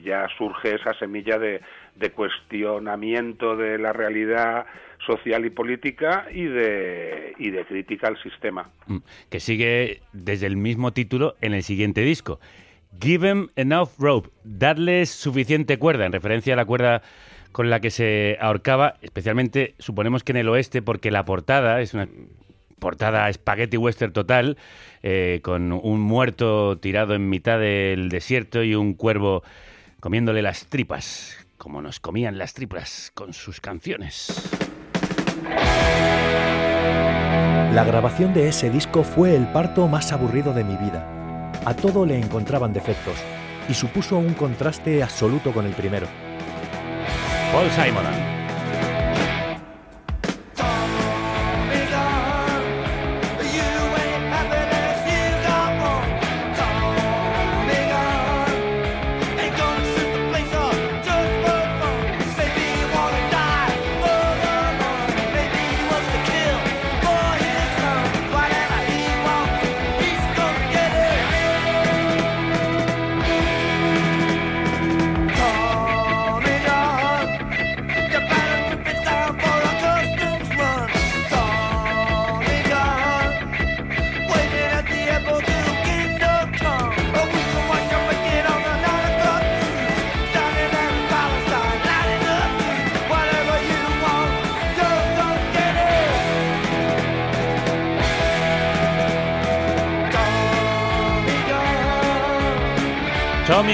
ya surge esa semilla de, de cuestionamiento de la realidad social y política y de, y de crítica al sistema. Mm, que sigue desde el mismo título en el siguiente disco. Give them enough rope, darles suficiente cuerda, en referencia a la cuerda con la que se ahorcaba, especialmente suponemos que en el oeste, porque la portada es una portada spaghetti western total, eh, con un muerto tirado en mitad del desierto y un cuervo comiéndole las tripas como nos comían las triplas con sus canciones. La grabación de ese disco fue el parto más aburrido de mi vida. A todo le encontraban defectos y supuso un contraste absoluto con el primero. Paul Simon.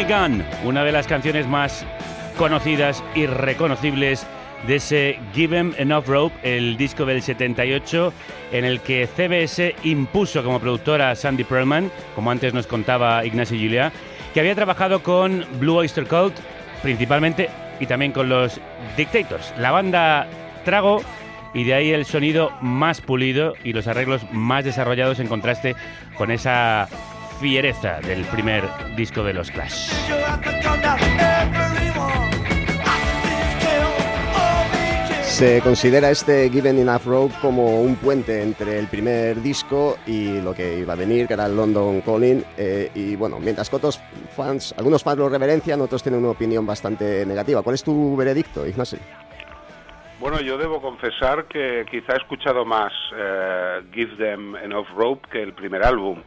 Gun, una de las canciones más conocidas y reconocibles de ese Give Em Enough Rope, el disco del 78, en el que CBS impuso como productora a Sandy Pearlman, como antes nos contaba Ignacio Julia, que había trabajado con Blue Oyster Cult principalmente y también con los Dictators. La banda trago y de ahí el sonido más pulido y los arreglos más desarrollados en contraste con esa fiereza del primer disco de los Clash. Se considera este Given Enough Road como un puente entre el primer disco y lo que iba a venir, que era el London Calling. Eh, y bueno, mientras que otros fans, algunos fans lo reverencian, otros tienen una opinión bastante negativa. ¿Cuál es tu veredicto, Ignacio? Bueno, yo debo confesar que quizá he escuchado más eh, Give Them Enough Rope que el primer álbum.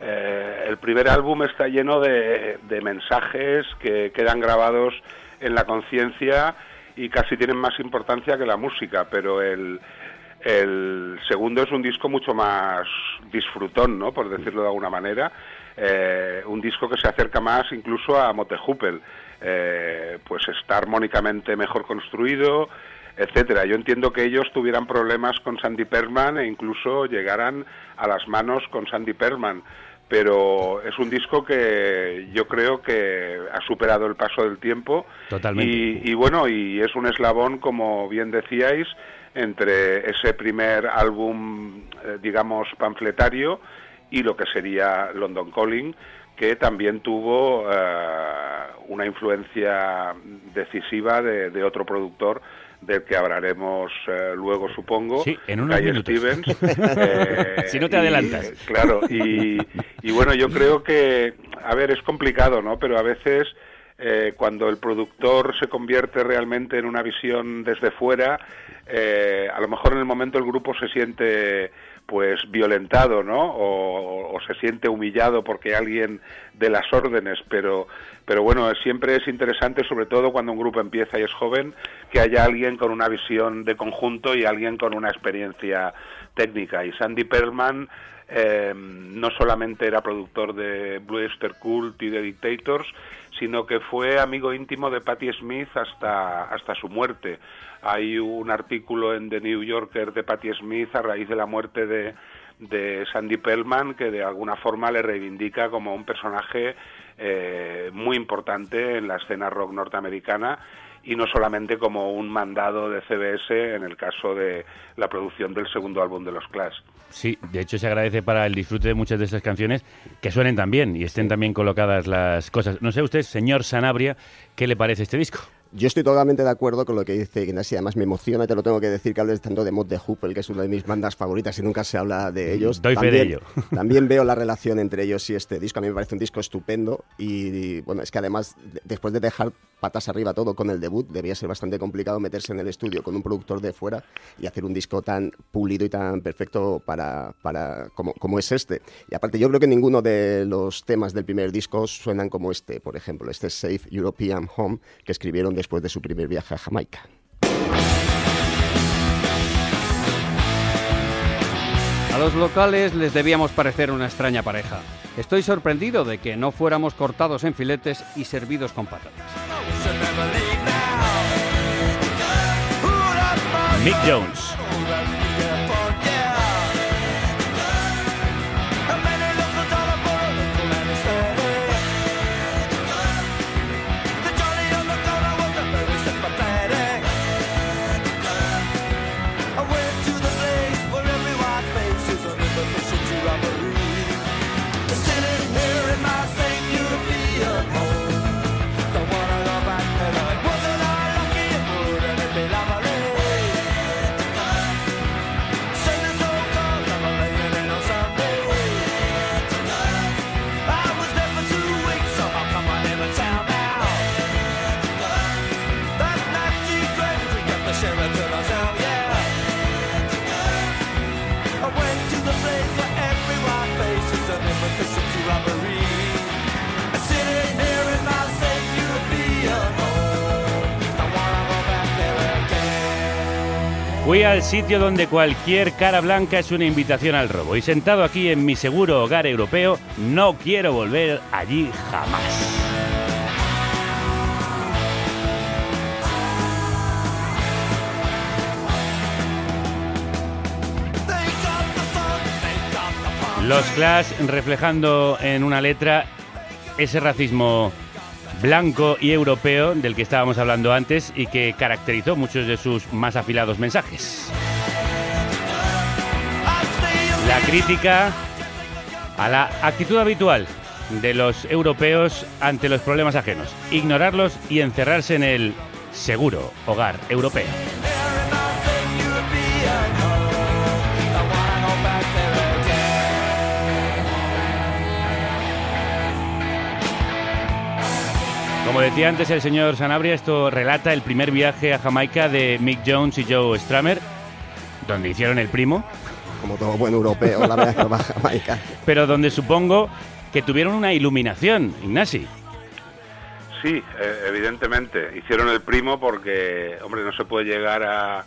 Eh, el primer álbum está lleno de, mensajes que quedan grabados en la conciencia y casi tienen más importancia que la música, pero el, segundo es un disco mucho más disfrutón, ¿no? por decirlo de alguna manera, eh, un disco que se acerca más incluso a Motejupel, eh, pues está armónicamente mejor construido, etcétera. Yo entiendo que ellos tuvieran problemas con Sandy Perman e incluso llegaran a las manos con Sandy Perman pero es un disco que yo creo que ha superado el paso del tiempo. Totalmente. Y, bueno, y es un eslabón, como bien decíais, entre ese primer álbum, eh, digamos, panfletario y lo que sería London Calling, que también tuvo eh, una influencia decisiva de otro productor del que hablaremos eh, luego, supongo. Sí, en unos Stevens. Eh, si no te adelantas. claro, y, bueno, yo creo que, a ver, es complicado, ¿no? Pero a veces eh, cuando el productor se convierte realmente en una visión desde fuera, a lo mejor en el momento el grupo se siente pues violentado, ¿no? O, se siente humillado porque alguien de las órdenes, pero pero bueno, siempre es interesante, sobre todo cuando un grupo empieza y es joven, que haya alguien con una visión de conjunto y alguien con una experiencia técnica. Y Sandy Perlman eh, no solamente era productor de Blue Easter Cult y de Dictators, sino que fue amigo íntimo de Patti Smith hasta, hasta su muerte. Hay un artículo en The New Yorker de Patti Smith a raíz de la muerte de, de Sandy Pellman que de alguna forma le reivindica como un personaje eh, muy importante en la escena rock norteamericana y no solamente como un mandado de CBS en el caso de la producción del segundo álbum de los Clash. Sí, de hecho se agradece para el disfrute de muchas de estas canciones que suenen también y estén también colocadas las cosas. No sé usted, señor Sanabria, ¿qué le parece este disco? Yo estoy totalmente de acuerdo con lo que dice Ignacio. Además, me emociona, te lo tengo que decir, que hables tanto de Mod de Hoople, que es una de mis bandas favoritas y nunca se habla de ellos. Doy fe también, de ello. también veo la relación entre ellos y este disco. A mí me parece un disco estupendo. Y, bueno, es que además, de- después de dejar patas arriba todo con el debut, debía ser bastante complicado meterse en el estudio con un productor de fuera y hacer un disco tan pulido y tan perfecto para, para como, como es este. Y aparte, yo creo que ninguno de los temas del primer disco suenan como este, por ejemplo. Este es Safe European Home, que escribieron después de su primer viaje a Jamaica. A los locales les debíamos parecer una extraña pareja. Estoy sorprendido de que no fuéramos cortados en filetes y servidos con patatas. Mick Jones. Fui al sitio donde cualquier cara blanca es una invitación al robo y sentado aquí en mi seguro hogar europeo, no quiero volver allí jamás. Los Clash reflejando en una letra ese racismo blanco y europeo del que estábamos hablando antes y que caracterizó muchos de sus más afilados mensajes. La crítica a la actitud habitual de los europeos ante los problemas ajenos, ignorarlos y encerrarse en el seguro hogar europeo. Como decía antes el señor Sanabria, esto relata el primer viaje a Jamaica de Mick Jones y Joe Stramer, donde hicieron el primo, Como todo buen europeo, la verdad que va a Jamaica. pero donde supongo que tuvieron una iluminación, Ignasi. Sí, eh, evidentemente. Hicieron el primo porque, hombre, no se puede llegar a,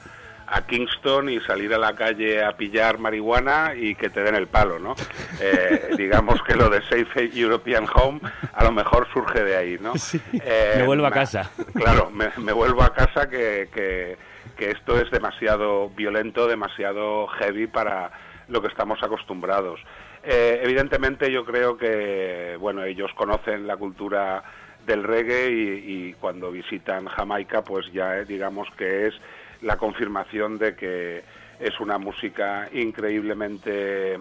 a Kingston y salir a la calle a pillar marihuana y que te den el palo, ¿no? Eh, digamos que lo de Safe European Home a lo mejor surge de ahí, ¿no? Eh, me vuelvo a casa. Claro, me, me vuelvo a casa que, que, que esto es demasiado violento, demasiado heavy para lo que estamos acostumbrados. Eh, evidentemente yo creo que, bueno, ellos conocen la cultura del reggae y, y cuando visitan Jamaica, pues ya eh, digamos que es la confirmación de que es una música increíblemente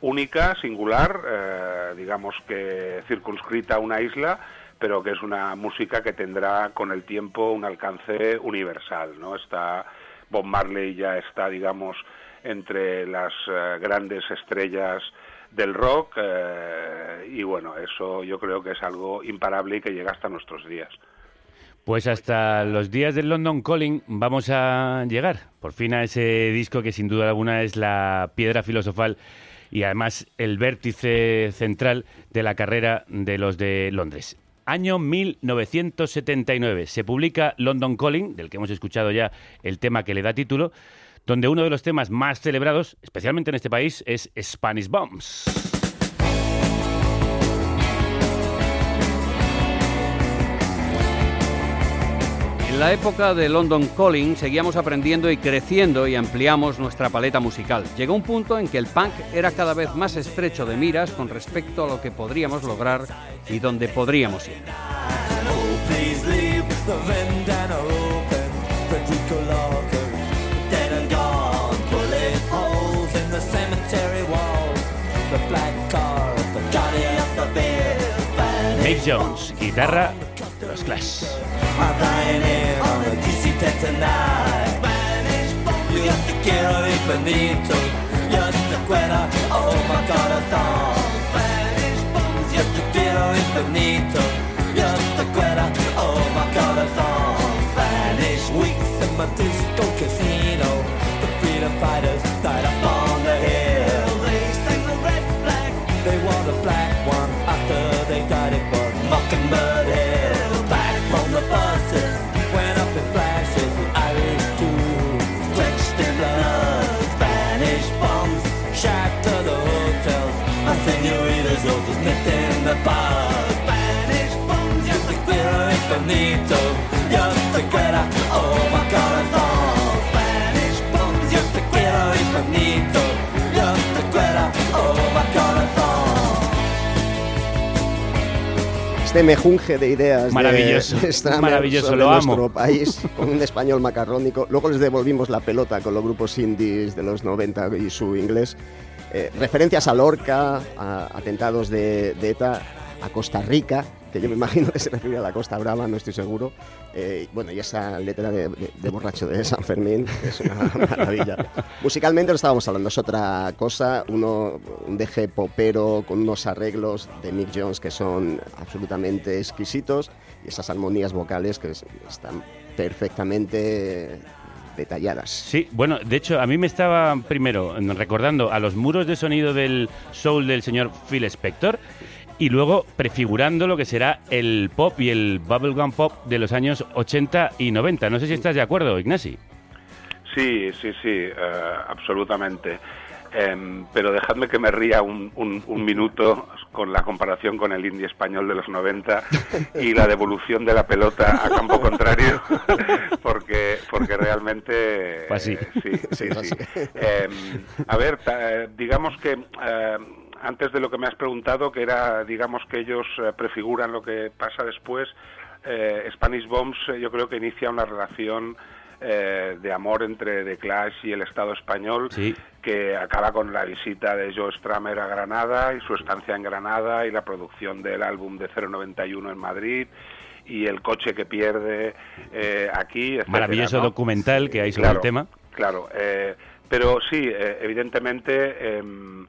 única, singular, eh, digamos que circunscrita a una isla, pero que es una música que tendrá con el tiempo un alcance universal, ¿no? Está Bob Marley ya está, digamos, entre las eh, grandes estrellas del rock eh, y bueno, eso yo creo que es algo imparable y que llega hasta nuestros días. Pues hasta los días del London Calling vamos a llegar, por fin a ese disco que sin duda alguna es la piedra filosofal y además el vértice central de la carrera de los de Londres. Año 1979 se publica London Calling, del que hemos escuchado ya el tema que le da título, donde uno de los temas más celebrados, especialmente en este país, es Spanish Bombs. En la época de London Calling seguíamos aprendiendo y creciendo y ampliamos nuestra paleta musical. Llegó un punto en que el punk era cada vez más estrecho de miras con respecto a lo que podríamos lograr y donde podríamos ir. Mick Jones, guitarra, los Clash. I'm flying in on a DC-10 tonight. Spanish bombs, you have to get away Benito. You're the quitter, oh my god, a thong. Spanish bombs, you have to get away Benito. You're the quitter, oh my god, a thong. Spanish weeks in my disco casino. The freedom fighters died up on the hill. They sang the red flag. They wore Este mejunje de ideas Maravilloso, de Stramer maravilloso, sobre lo nuestro amo. país, con un español macarrónico. Luego les devolvimos la pelota con los grupos indies de los 90 y su inglés. Eh, referencias a Lorca, a atentados de, de ETA, a Costa Rica, que yo me imagino que se refiere a la Costa Brava, no estoy seguro. Eh, bueno, y esa letra de, de- de borracho de San Fermín, es una maravilla. Musicalmente lo estábamos hablando, es otra cosa, uno, un deje popero con unos arreglos de Mick Jones que son absolutamente exquisitos y esas armonías vocales que es- están perfectamente detalladas. Sí, bueno, de hecho, a mí me estaba primero recordando a los muros de sonido del soul del señor Phil Spector y luego prefigurando lo que será el pop y el bubblegum pop de los años 80 y 90. No sé si estás de acuerdo, Ignasi. Sí, sí, sí, eh, absolutamente. Em, pero dejadme que me ría un, un- un minuto con la comparación con el indie español de los 90 y la devolución de la pelota a campo contrario, porque, porque realmente... Eh, sí, sí, Sí. Em, a ver, eh, digamos que... antes de lo que me has preguntado, que era, digamos que ellos eh, prefiguran lo que pasa después, eh, Spanish Bombs eh, yo creo que inicia una relación eh, de amor entre The Clash y el Estado español Sí. que acaba con la visita de Joe Stramer a Granada y su estancia en Granada y la producción del álbum de 091 en Madrid y el coche que pierde eh, aquí, etcétera, Maravilloso ¿no? documental que hay sobre Claro, el tema. Claro, pero sí, evidentemente em,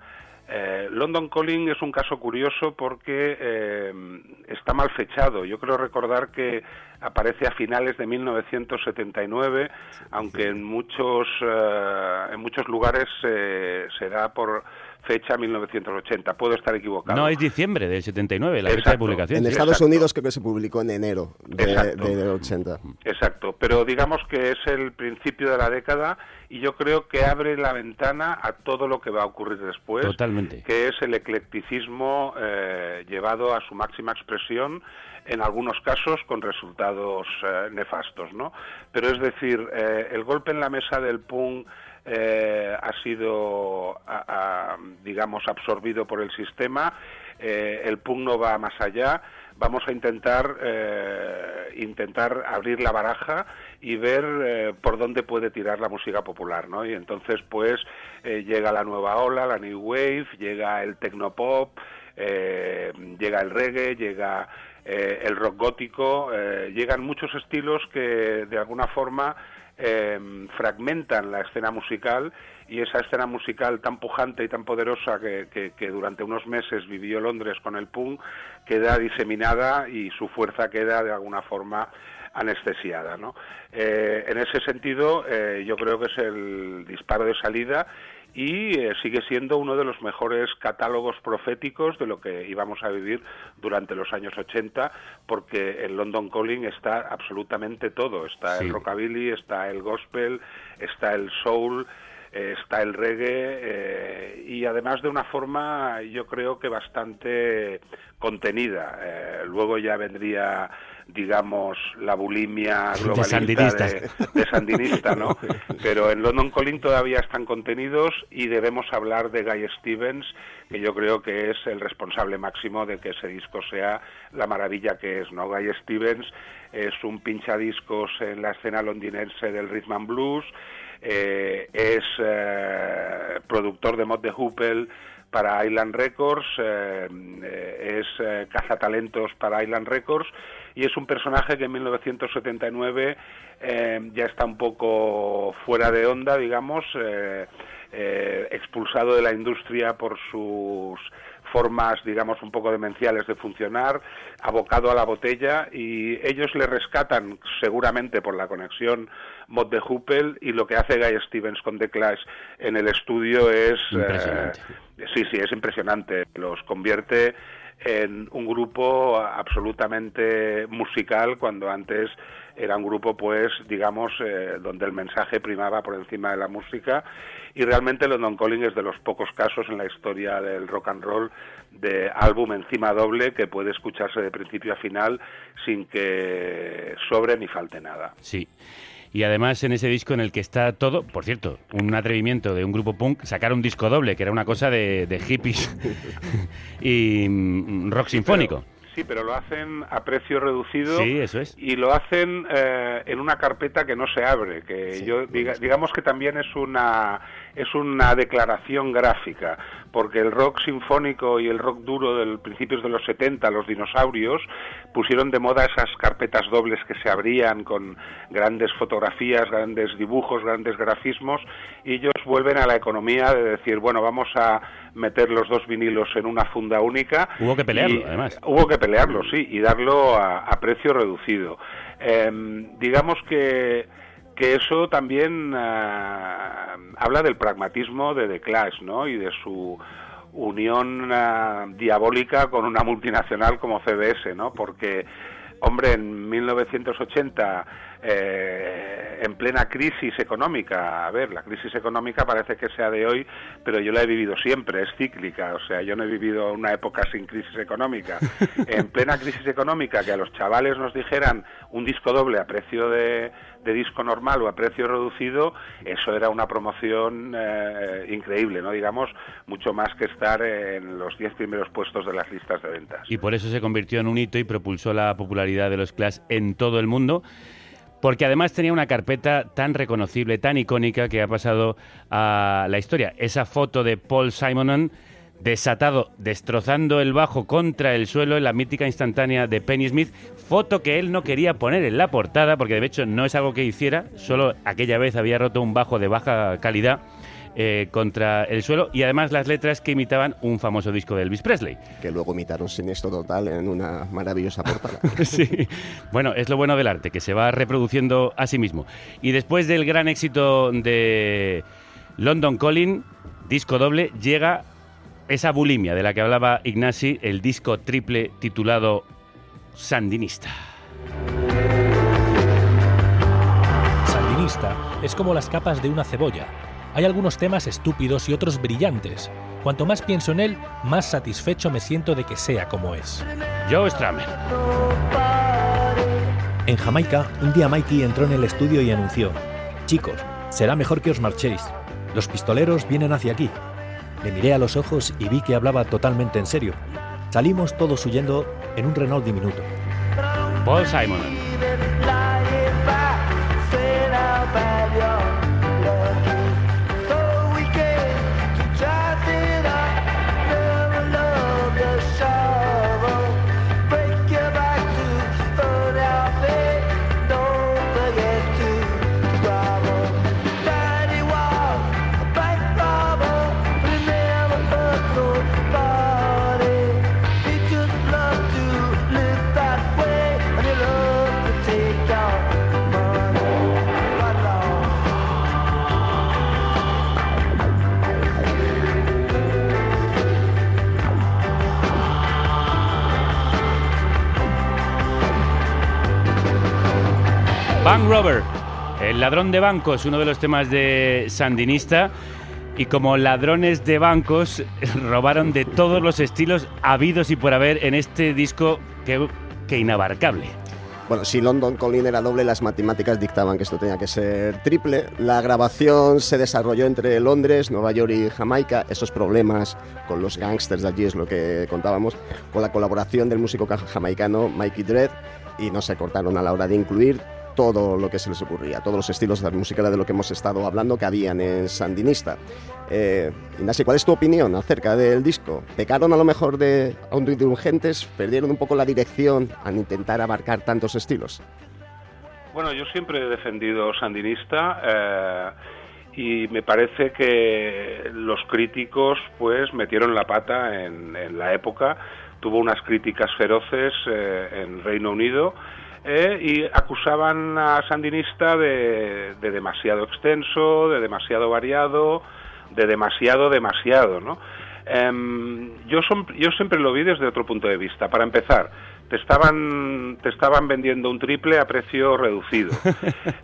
eh, London Calling es un caso curioso porque em, está mal fechado. Yo creo recordar que aparece a finales de 1979, aunque en muchos eh, en muchos lugares eh, se da por fecha 1980. Puedo estar equivocado. No, es diciembre del 79, la fecha de Exacto. publicación. En. Estados Exacto. Unidos creo que se publicó en enero de, Exacto. de- del 80. Exacto, pero digamos que es el principio de la década y yo creo que abre la ventana a todo lo que va a ocurrir después, Totalmente. que es el eclecticismo eh, llevado a su máxima expresión, en algunos casos con resultados eh, nefastos, ¿no? Pero es decir, eh, el golpe en la mesa del punk eh, ha sido, a- digamos, absorbido por el sistema. eh, el punk no va más allá. Vamos a intentar eh, intentar abrir la baraja y ver eh, por dónde puede tirar la música popular, ¿no? Y entonces, pues, eh, llega la nueva ola, la new wave, llega el tecnopop, eh, llega el reggae, llega el rock gótico, llegan muchos estilos que de alguna forma eh, fragmentan la escena musical y esa escena musical tan pujante y tan poderosa que durante unos meses vivió Londres con el punk queda diseminada y su fuerza queda de alguna forma anestesiada. ¿no? Eh, en ese sentido, eh, yo creo que es el disparo de salida y eh, sigue siendo uno de los mejores catálogos proféticos de lo que íbamos a vivir durante los años 80, porque en London Calling está absolutamente todo. Está Sí. el rockabilly, está el gospel, está el soul, eh, está el reggae eh, y además de una forma yo creo que bastante contenida. Eh, luego ya vendría digamos, la bulimia De globalista de sandinista, ¿no? Pero en London Calling todavía están contenidos y debemos hablar de Guy Stevens, que yo creo que es el responsable máximo de que ese disco sea la maravilla que es, ¿no? Guy Stevens es un pinchadiscos en la escena londinense del rhythm and blues, eh, es eh, productor de Mod de Hoople para Island Records, eh, eh, es eh, cazatalentos para Island Records y es un personaje que en 1979 eh, ya está un poco fuera de onda, digamos, eh, eh, expulsado de la industria por sus formas, digamos, un poco demenciales de funcionar, abocado a la botella y ellos le rescatan seguramente por la conexión Mod de Hoople y lo que hace Guy Stevens con The Clash en el estudio es... Impresionante. eh, sí, sí, es impresionante. Los convierte en un grupo absolutamente musical cuando antes era un grupo pues digamos eh, donde el mensaje primaba por encima de la música y realmente London Calling es de los pocos casos en la historia del rock and roll de álbum encima doble que puede escucharse de principio a final sin que sobre ni falte nada. Sí. Y además en ese disco en el que está todo, por cierto, un atrevimiento de un grupo punk, sacar un disco doble, que era una cosa de, de hippies y mm, rock sinfónico. Sí, pero lo hacen a precio reducido. Sí, eso es. Y lo hacen eh, en una carpeta que no se abre, que yo diga- digamos que también es una es una declaración gráfica, porque el rock sinfónico y el rock duro del principios de los 70, los dinosaurios, pusieron de moda esas carpetas dobles que se abrían con grandes fotografías, grandes dibujos, grandes grafismos, y ellos vuelven a la economía de decir, bueno, vamos a meter los dos vinilos en una funda única. Hubo que pelearlo, y- además. Hubo que pelearlo, sí, y darlo a, a precio reducido. Em, digamos que, que eso también ah, habla del pragmatismo de The Clash, ¿no? Y de su unión ah, diabólica con una multinacional como CBS, ¿no? Porque, hombre, en 1980 eh, en plena crisis económica. A ver, la crisis económica parece que sea de hoy, pero yo la he vivido siempre, es cíclica. O sea, yo no he vivido una época sin crisis económica. En plena crisis económica, que a los chavales nos dijeran un disco doble a precio de, de disco normal o a precio reducido, eso era una promoción eh, increíble, ¿no? Digamos, mucho más que estar en los 10 primeros puestos de las listas de ventas. Y por eso se convirtió en un hito y propulsó la popularidad de los Clash en todo el mundo. Porque además tenía una carpeta tan reconocible, tan icónica, que ha pasado a la historia. Esa foto de Paul Simonon desatado, destrozando el bajo contra el suelo en la mítica instantánea de Penny Smith, foto que él no quería poner en la portada, porque de hecho no es algo que hiciera, solo aquella vez había roto un bajo de baja calidad eh, contra el suelo y además las letras que imitaban un famoso disco de Elvis Presley. Que luego imitaron Siniestro Total en una maravillosa portada. Sí. Bueno, es lo bueno del arte, que se va reproduciendo a sí mismo. Y después del gran éxito de London Calling, disco doble, llega esa bulimia de la que hablaba Ignasi, el disco triple titulado Sandinista. Sandinista es como las capas de una cebolla. Hay algunos temas estúpidos y otros brillantes. Cuanto más pienso en él, más satisfecho me siento de que sea como es. Joe Stramer. En Jamaica, un día Mikey entró en el estudio y anunció, Chicos, será mejor que os marchéis. Los pistoleros vienen hacia aquí. Le miré a los ojos y vi que hablaba totalmente en serio. Salimos todos huyendo en un Renault diminuto. Paul Simon. Bank Robber, el ladrón de bancos, uno de los temas de Sandinista. Y como ladrones de bancos, robaron de todos los estilos habidos y por haber en este disco que, que inabarcable. Bueno, si London Calling era doble, las matemáticas dictaban que esto tenía que ser triple. La grabación se desarrolló entre Londres, Nueva York y Jamaica. Esos problemas con los gangsters de allí es lo que contábamos, con la colaboración del músico jamaicano Mikey Dredd y no se cortaron a la hora de incluir todo lo que se les ocurría, todos los estilos de música de lo que hemos estado hablando que habían en Sandinista. Eh, Ignacio, ¿cuál es tu opinión acerca del disco? ¿Pecaron a lo mejor de indulgentes? ¿Perdieron un poco la dirección al intentar abarcar tantos estilos? Bueno, yo siempre he defendido Sandinista eh, y me parece que los críticos pues metieron la pata en, la época. Tuvo unas críticas feroces eh, en Reino Unido eh, y acusaban a Sandinista de, demasiado extenso, de demasiado variado, de demasiado demasiado, ¿no? Em, yo, yo siempre lo vi desde otro punto de vista. Para empezar, te estaban te estaban vendiendo un triple a precio reducido.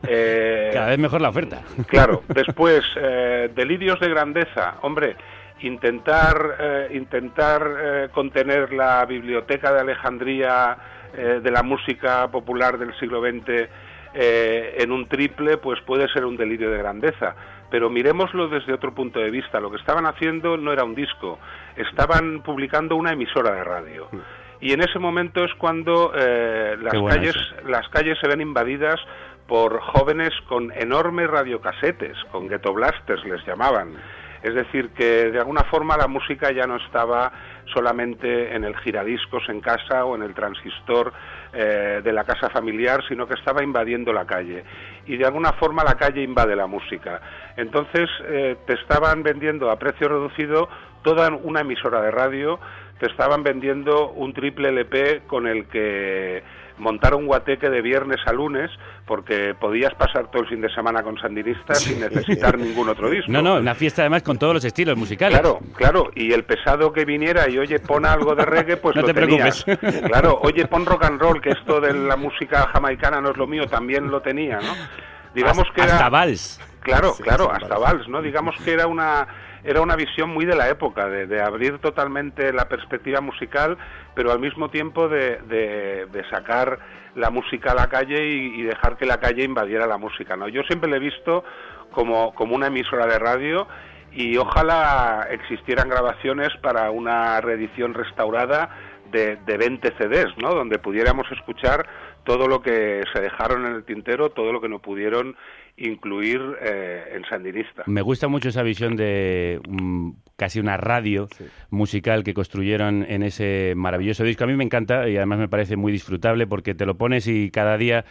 Eh, Cada vez mejor la oferta. Claro. Después, eh, delirios de grandeza. Hombre, intentar intentar contener la biblioteca de Alejandría eh, de la música popular del siglo XX eh, en un triple, pues puede ser un delirio de grandeza. Pero miremoslo desde otro punto de vista. Lo que estaban haciendo no era un disco, estaban publicando una emisora de radio. Mm. Y en ese momento es cuando eh, las, calles, las calles se ven invadidas por jóvenes con enormes radiocasetes, con ghetto blasters les llamaban. Es decir, que de alguna forma la música ya no estaba solamente en el giradiscos en casa o en el transistor eh, de la casa familiar, sino que estaba invadiendo la calle. Y de alguna forma la calle invade la música. Entonces eh, te estaban vendiendo a precio reducido toda una emisora de radio, te estaban vendiendo un triple LP con el que montar un guateque de viernes a lunes porque podías pasar todo el fin de semana con sandinistas sin necesitar ningún otro disco. No, no, una fiesta además con todos los estilos musicales. Claro, claro, y el pesado que viniera y oye, pon algo de reggae, pues no lo te preocupes. Claro, oye, pon rock and roll, que esto de la música jamaicana no es lo mío, también lo tenía, ¿no? Digamos que hasta vals. Claro, claro, hasta vals, ¿no? Digamos que era una era una visión muy de la época, de, abrir totalmente la perspectiva musical, pero al mismo tiempo de, de, sacar la música a la calle y, dejar que la calle invadiera la música. ¿no? Yo siempre le he visto como, como una emisora de radio y ojalá existieran grabaciones para una reedición restaurada de, de 20 CDs, ¿no? donde pudiéramos escuchar todo lo que se dejaron en el tintero, todo lo que no pudieron incluir eh, en Sandinista. Me gusta mucho esa visión de mm, casi una radio musical que construyeron en ese maravilloso disco. A mí me encanta y además me parece muy disfrutable porque te lo pones y cada día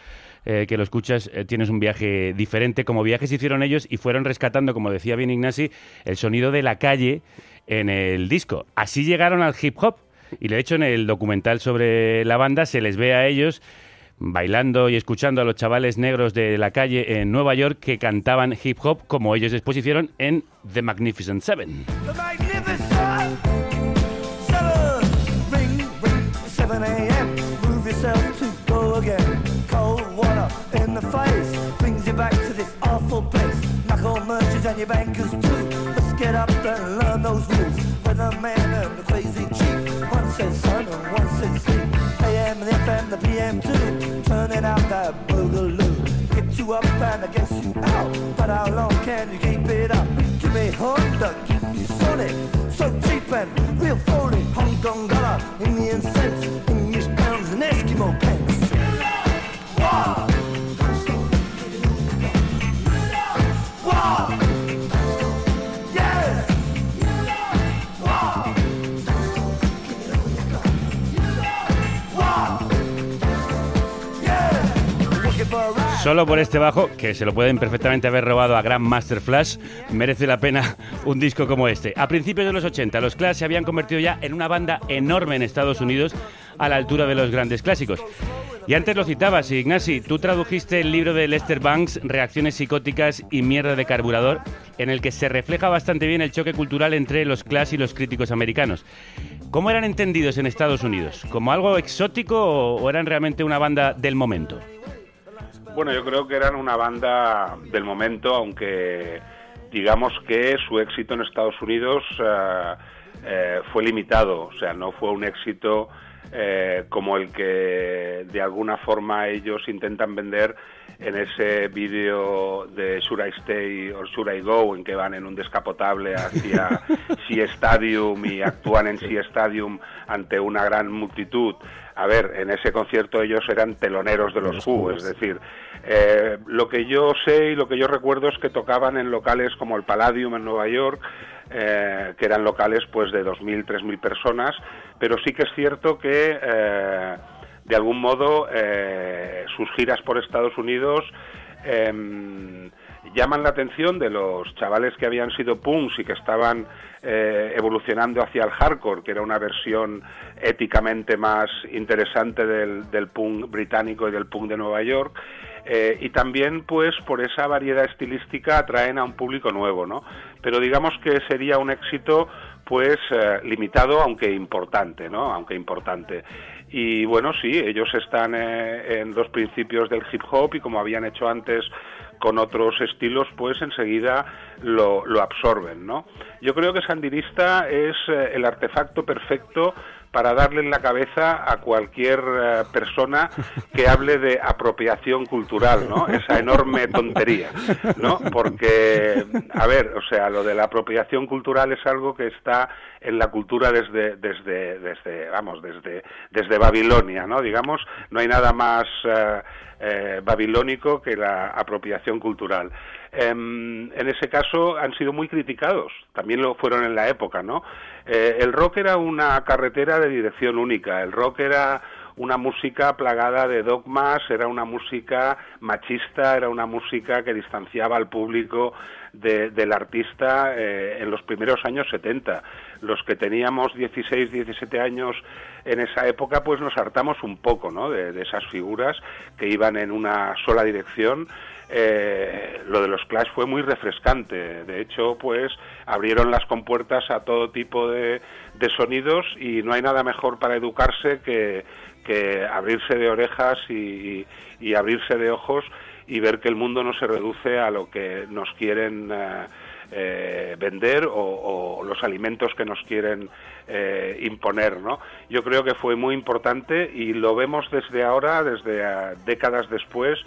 eh, que lo escuchas eh, tienes un viaje diferente. Como viajes hicieron ellos y fueron rescatando, como decía bien Ignasi, el sonido de la calle en el disco. Así llegaron al hip hop y de hecho en el documental sobre la banda se les ve a ellos bailando y escuchando a los chavales negros de la calle en Nueva York que cantaban hip hop como ellos después hicieron en The Magnificent Seven. The Magnificent Seven. Ring, ring, 7 a.m. Move yourself to go again. Cold water in the face brings you back to this awful place. Knuckle merchants and your bankers too. Let's get up and learn those rules. When the man and Turning out that boogaloo. Get you up and I guess you out. But how long can you keep it up? Give me Honda, keep you solid. So cheap and Solo por este bajo, que se lo pueden perfectamente haber robado a Grandmaster Flash, merece la pena un disco como este. A principios de los 80, los Clash se habían convertido ya en una banda enorme en Estados Unidos, a la altura de los grandes clásicos. Y antes lo citabas, Ignasi, tú tradujiste el libro de Lester Banks, Reacciones psicóticas y mierda de carburador, en el que se refleja bastante bien el choque cultural entre los Clash y los críticos americanos. ¿Cómo eran entendidos en Estados Unidos? ¿Como algo exótico o eran realmente una banda del momento? Bueno, yo creo que eran una banda del momento, aunque digamos que su éxito en Estados Unidos eh, eh, fue limitado, o sea, no fue un éxito eh, como el que de alguna forma ellos intentan vender en ese vídeo de Should I Stay or Should I Go, en que van en un descapotable hacia Sea Stadium y actúan en Sea Stadium ante una gran multitud. A ver, en ese concierto ellos eran teloneros de los Who, es decir, eh, lo que yo sé y lo que yo recuerdo es que tocaban en locales como el Palladium en Nueva York, eh, que eran locales pues de 2.000, 3.000 personas, pero sí que es cierto que eh, de algún modo sus giras por Estados Unidos em, llaman la atención de los chavales que habían sido punks y que estaban evolucionando hacia el hardcore, que era una versión éticamente más interesante del, del punk británico y del punk de Nueva York. Eh, y también pues por esa variedad estilística atraen a un público nuevo, ¿no? Pero digamos que sería un éxito pues eh, limitado aunque importante, ¿no? Aunque importante. Y bueno, sí, ellos están eh, en los principios del hip hop y como habían hecho antes con otros estilos, pues enseguida lo, lo absorben, ¿no? Yo creo que Sandinista es el artefacto perfecto para darle en la cabeza a cualquier eh, persona que hable de apropiación cultural, ¿no? Esa enorme tontería, ¿no? Porque, a ver, o sea, lo de la apropiación cultural es algo que está en la cultura desde, desde, desde vamos, desde, desde Babilonia, ¿no? Digamos, no hay nada más eh, eh, babilónico que la apropiación cultural. Em, en ese caso han sido muy criticados, también lo fueron en la época, ¿no? Eh, el rock era una carretera de dirección única, el rock era una música plagada de dogmas, era una música machista, era una música que distanciaba al público del artista eh, en los primeros años 70. Los que teníamos 16, 17 años en esa época, pues nos hartamos un poco ¿no? de esas figuras que iban en una sola dirección eh, lo de los Clash fue muy refrescante. De hecho, pues abrieron las compuertas a todo tipo de, sonidos y no hay nada mejor para educarse que, abrirse de orejas y, abrirse de ojos y ver que el mundo no se reduce a lo que nos quieren eh, eh, vender o, los alimentos que nos quieren imponer, ¿no? Yo creo que fue muy importante y lo vemos desde ahora, desde décadas después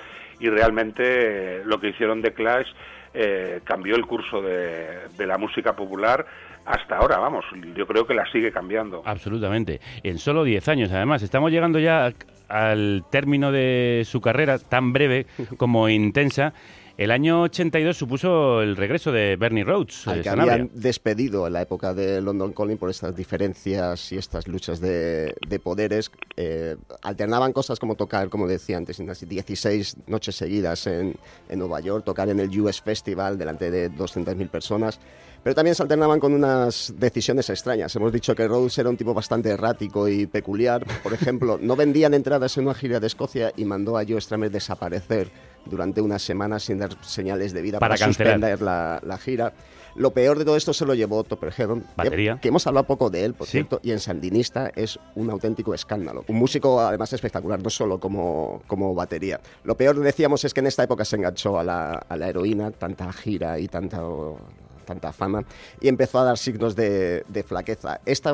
y realmente eh, lo que hicieron The Clash eh, cambió el curso de, la música popular hasta ahora, vamos, yo creo que la sigue cambiando. Absolutamente, en solo 10 años además, estamos llegando ya al término de su carrera tan breve como intensa el año 82 supuso el regreso de Bernie Rhodes. Al que habían despedido en la época de London Calling por estas diferencias y estas luchas de, poderes. Eh, alternaban cosas como tocar, como decía antes, 16 noches seguidas en, en Nueva York, tocar en el US Festival delante de 200.000 personas pero también se alternaban con unas decisiones extrañas. Hemos dicho que Rhodes era un tipo bastante errático y peculiar. Por ejemplo, no vendían entradas en una gira de Escocia y mandó a Joe Stramer desaparecer durante unas semanas sin dar señales de vida para, suspender la, gira. Lo peor de todo esto se lo llevó Topper Batería. Que, hemos hablado poco de él, por cierto, y en Sandinista es un auténtico escándalo. Un músico además espectacular, no solo como, como batería. Lo peor, decíamos, es que en esta época se enganchó a la, a la heroína, tanta gira y tanta tanta fama, y empezó a dar signos de, de flaqueza. Esta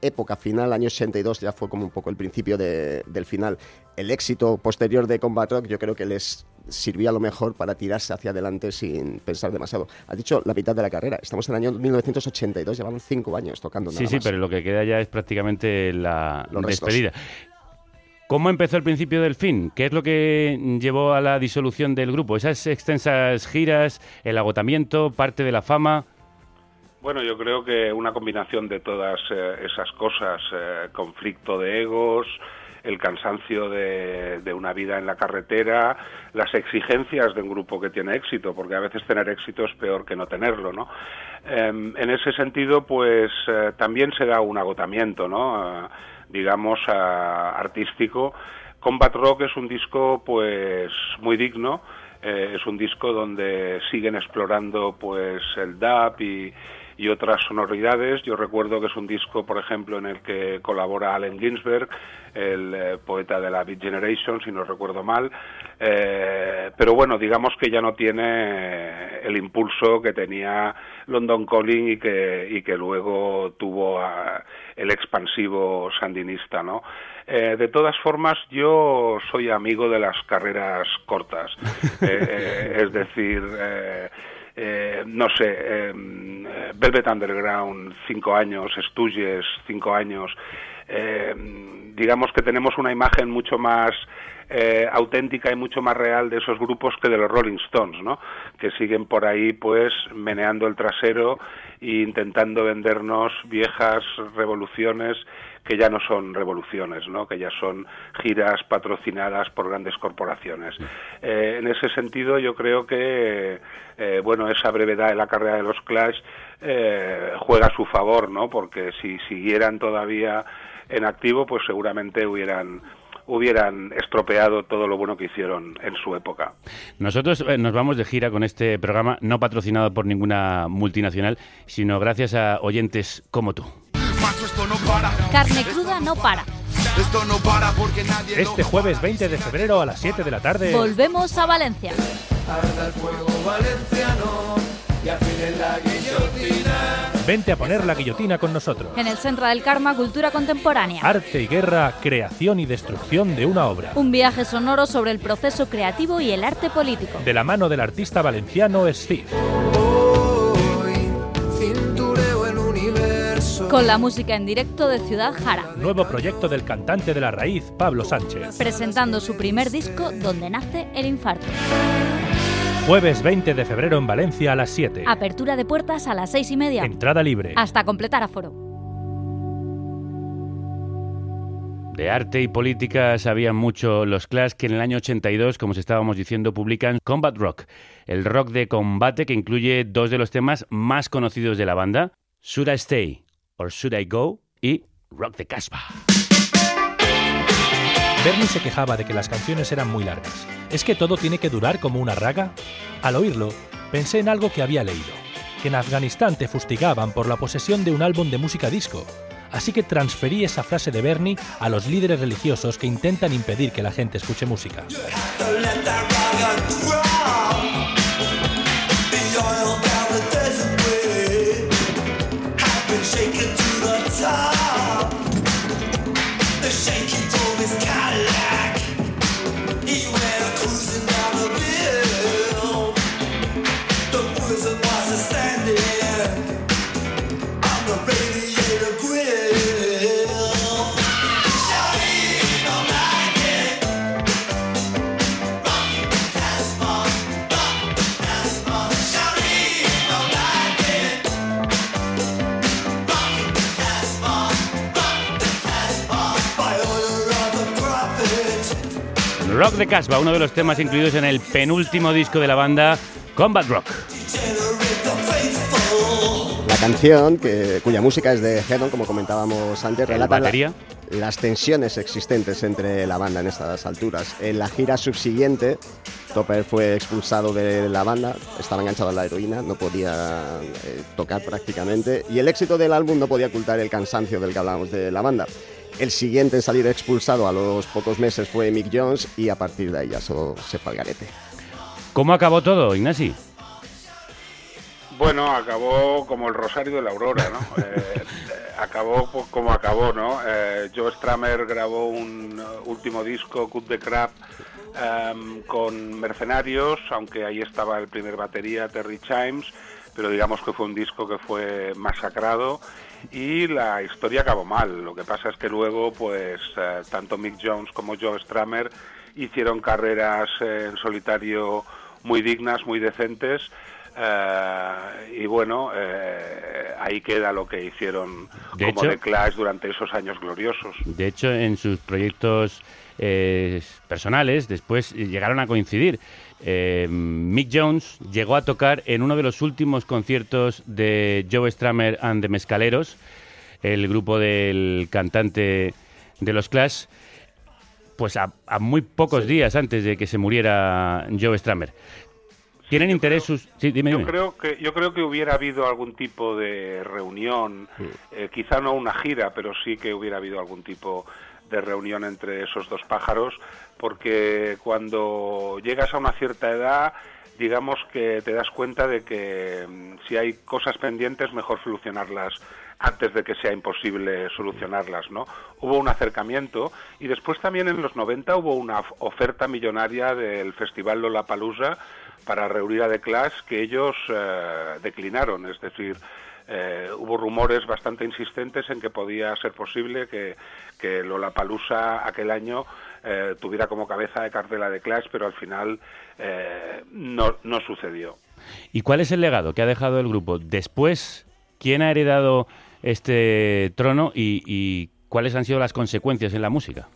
época final, año 82, ya fue como un poco el principio del final. El éxito posterior de Combat Rock yo creo que les sirvió a lo mejor para tirarse hacia adelante sin pensar demasiado. Has dicho la mitad de la carrera. Estamos en el año 1982, llevan cinco años tocando. sí, sí, pero lo que queda ya es prácticamente la despedida. ¿Cómo empezó el principio del fin? ¿Qué es lo que llevó a la disolución del grupo? ¿Esas extensas giras, el agotamiento, parte de la fama? Bueno, yo creo que una combinación de todas eh, esas cosas, eh, conflicto de egos, el cansancio de, una vida en la carretera, las exigencias de un grupo que tiene éxito, porque a veces tener éxito es peor que no tenerlo, ¿no? Em, en ese sentido, pues eh, también se da un agotamiento, ¿no? digamos, artístico. Combat Rock es un disco, pues, muy digno. Eh, es un disco donde siguen explorando, pues, el dub y, y otras sonoridades. Yo recuerdo que es un disco, por ejemplo, en el que colabora Allen Ginsberg, el eh, poeta de la Beat Generation, si no recuerdo mal. Eh, pero bueno, digamos que ya no tiene el impulso que tenía London Calling y que, y que luego tuvo el expansivo sandinista, ¿no? Eh, de todas formas, yo soy amigo de las carreras cortas. es decir, no sé, Velvet Underground, cinco años, Stooges, cinco años. digamos que tenemos una imagen mucho más eh, auténtica y mucho más real de esos grupos que de los Rolling Stones, ¿no? Que siguen por ahí, pues, meneando el trasero e intentando vendernos viejas revoluciones que ya no son revoluciones, ¿no? que ya son giras patrocinadas por grandes corporaciones. Eh, en ese sentido, yo creo que eh, bueno, esa brevedad de la carrera de los Clash juega a su favor, ¿no? porque si siguieran todavía en activo, pues seguramente hubieran hubieran estropeado todo lo bueno que hicieron en su época. Nosotros eh, nos vamos de gira con este programa, no patrocinado por ninguna multinacional, sino gracias a oyentes como tú. Carne cruda no para. Esto no para porque nadie este jueves 20 de febrero a las 7 de la tarde. Volvemos a Valencia. Vente a poner la guillotina con nosotros. En el Centro del Karma, Cultura Contemporánea. Arte y guerra, creación y destrucción de una obra. Un viaje sonoro sobre el proceso creativo y el arte político. De la mano del artista valenciano Steve. Con la música en directo de Ciudad Jara. Nuevo proyecto del cantante de la raíz, Pablo Sánchez. Presentando su primer disco, Donde nace el infarto. Jueves 20 de febrero en Valencia a las 7. Apertura de puertas a las 6 y media. Entrada libre. Hasta completar aforo. De arte y política sabían mucho los Clash que en el año 82, como os estábamos diciendo, publican Combat Rock, el rock de combate que incluye dos de los temas más conocidos de la banda, Should I Stay or Should I Go y Rock the Casbah. Bernie se quejaba de que las canciones eran muy largas. ¿Es que todo tiene que durar como una raga? Al oírlo, pensé en algo que había leído, que en Afganistán te fustigaban por la posesión de un álbum de música disco. Así que transferí esa frase de Bernie a los líderes religiosos que intentan impedir que la gente escuche música. Rock de Casbah, uno de los temas incluidos en el penúltimo disco de la banda, Combat Rock. La canción, que, cuya música es de Hedon, como comentábamos antes, relata las tensiones existentes entre la banda en estas alturas. En la gira subsiguiente, Topper fue expulsado de la banda, estaba enganchado a la heroína, no podía eh, tocar prácticamente, y el éxito del álbum no podía ocultar el cansancio del que hablábamos de la banda. El siguiente en salir expulsado a los pocos meses fue Mick Jones y a partir de ahí ya solo se fue al garete. ¿Cómo acabó todo, Ignasi? Bueno, acabó como el Rosario de la Aurora, ¿no? Eh, acabó pues, como acabó, ¿no? Eh, Joe Stramer grabó un último disco, Cut the Crap, em, con Mercenarios, aunque ahí estaba el primer batería, Terry Chimes, pero digamos que fue un disco que fue masacrado y la historia acabó mal. Lo que pasa es que luego, pues, eh, tanto Mick Jones como Joe Stramer hicieron carreras en solitario muy dignas, muy decentes. Eh, y bueno, eh, ahí queda lo que hicieron como The Clash durante esos años gloriosos. De hecho, en sus proyectos personales después llegaron a coincidir. Eh, Mick Jones llegó a tocar en uno de los últimos conciertos de Joe Stramer and the Mescaleros, el grupo del cantante de los Clash, pues a, muy pocos días antes de que se muriera Joe Stramer. ¿Tienen interés sus...? Sí, dime, Yo creo que yo creo que hubiera habido algún tipo de reunión, eh, quizá no una gira, pero sí que hubiera habido algún tipo de reunión entre esos dos pájaros, porque cuando llegas a una cierta edad, digamos que te das cuenta de que mm, si hay cosas pendientes, mejor solucionarlas antes de que sea imposible solucionarlas, ¿no? Hubo un acercamiento y después también en los 90 hubo una oferta millonaria del Festival Lollapalooza para reunir a The Clash que ellos eh, declinaron, es decir, eh, hubo rumores bastante insistentes en que podía ser posible que, que Lollapalooza aquel año eh, tuviera como cabeza de cartel a The Clash, pero al final eh, no, no sucedió. ¿Y cuál es el legado que ha dejado el grupo? Después, ¿quién ha heredado este trono y, y cuáles han sido las consecuencias en la música?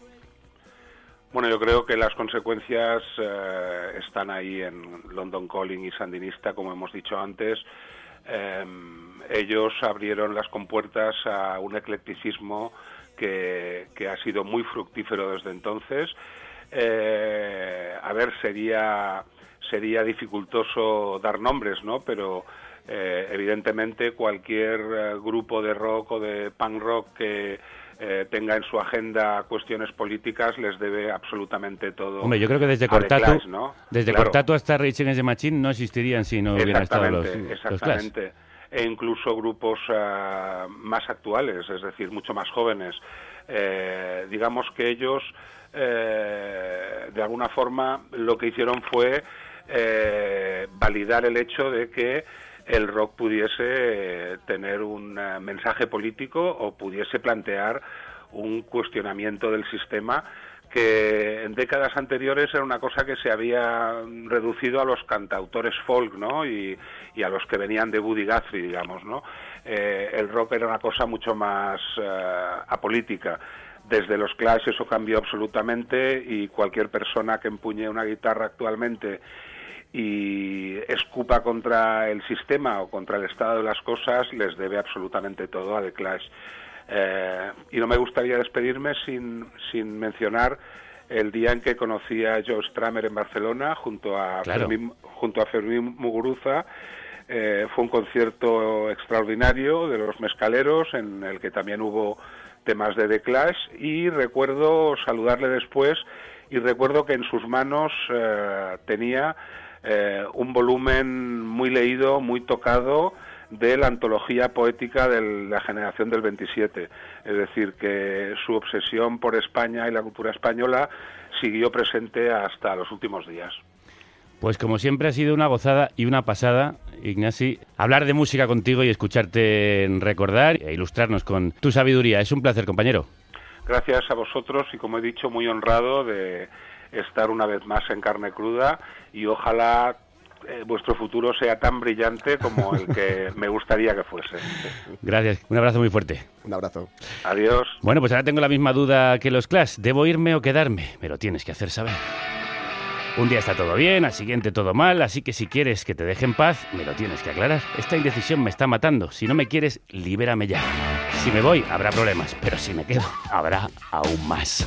Bueno, yo creo que las consecuencias eh, están ahí en London Calling y Sandinista, como hemos dicho antes. Eh, ellos abrieron las compuertas a un eclecticismo que, que ha sido muy fructífero desde entonces. Eh, a ver, sería, sería dificultoso dar nombres, ¿no? Pero eh, evidentemente cualquier eh, grupo de rock o de punk rock que eh, tenga en su agenda cuestiones políticas les debe absolutamente todo. Hombre, yo creo que desde Cortatu, Clash, ¿no? desde Claro. Cortatu hasta Rage Against the Machine no existirían si no hubieran estado los, Exactamente, los Clash. E incluso grupos ah, más actuales, es decir, mucho más jóvenes. Eh, digamos que ellos, eh, de alguna forma, lo que hicieron fue validar el hecho de que el rock pudiese tener un mensaje político o pudiese plantear un cuestionamiento del sistema que en décadas anteriores era una cosa que se había reducido a los cantautores folk, ¿no? Y, y a los que venían de Woody Guthrie, digamos, ¿no? Eh, el rock era una cosa mucho más eh, apolítica. Desde los Clash eso cambió absolutamente y cualquier persona que empuñe una guitarra actualmente y escupa contra el sistema o contra el estado de las cosas les debe absolutamente todo a The Clash. Eh, y no me gustaría despedirme sin, sin mencionar el día en que conocí a Joe Stramer en Barcelona junto a Claro. Fermín, junto a Fermín Muguruza. Eh, fue un concierto extraordinario de los Mescaleros en el que también hubo temas de The Clash y recuerdo saludarle después y recuerdo que en sus manos eh, tenía eh, un volumen muy leído, muy tocado de la antología poética de la generación del 27. Es decir, que su obsesión por España y la cultura española siguió presente hasta los últimos días. Pues como siempre ha sido una gozada y una pasada, Ignasi, hablar de música contigo y escucharte recordar e ilustrarnos con tu sabiduría. Es un placer, compañero. Gracias a vosotros y como he dicho, muy honrado de estar una vez más en carne cruda y ojalá eh, vuestro futuro sea tan brillante como el que me gustaría que fuese. Gracias, un abrazo muy fuerte. Un abrazo. Adiós. Bueno, pues ahora tengo la misma duda que los Clash. ¿Debo irme o quedarme? Me lo tienes que hacer saber. Un día está todo bien, al siguiente todo mal, así que si quieres que te deje en paz, me lo tienes que aclarar. Esta indecisión me está matando. Si no me quieres, libérame ya. Si me voy, habrá problemas, pero si me quedo, habrá aún más.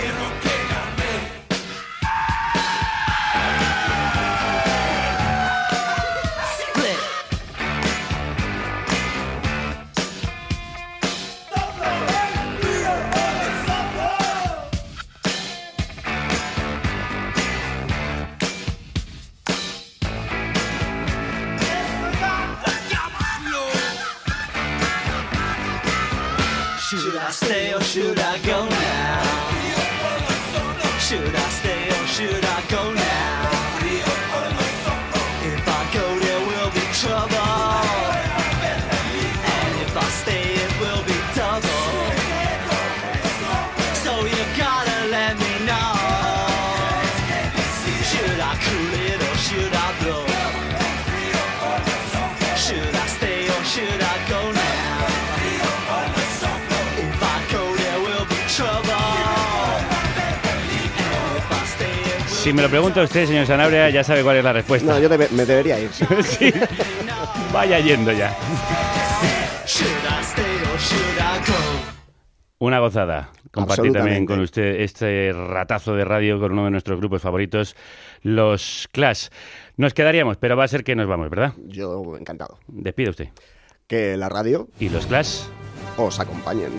Should I stay or should I go now? Si me lo pregunta usted, señor Sanabria, ya sabe cuál es la respuesta. No, yo debe- me debería ir. sí. Vaya yendo ya. Una gozada. Compartir también con usted este ratazo de radio con uno de nuestros grupos favoritos, los Clash. Nos quedaríamos, pero va a ser que nos vamos, ¿verdad? Yo encantado. Despide usted. Que la radio ¿Y los Clash? os acompañen.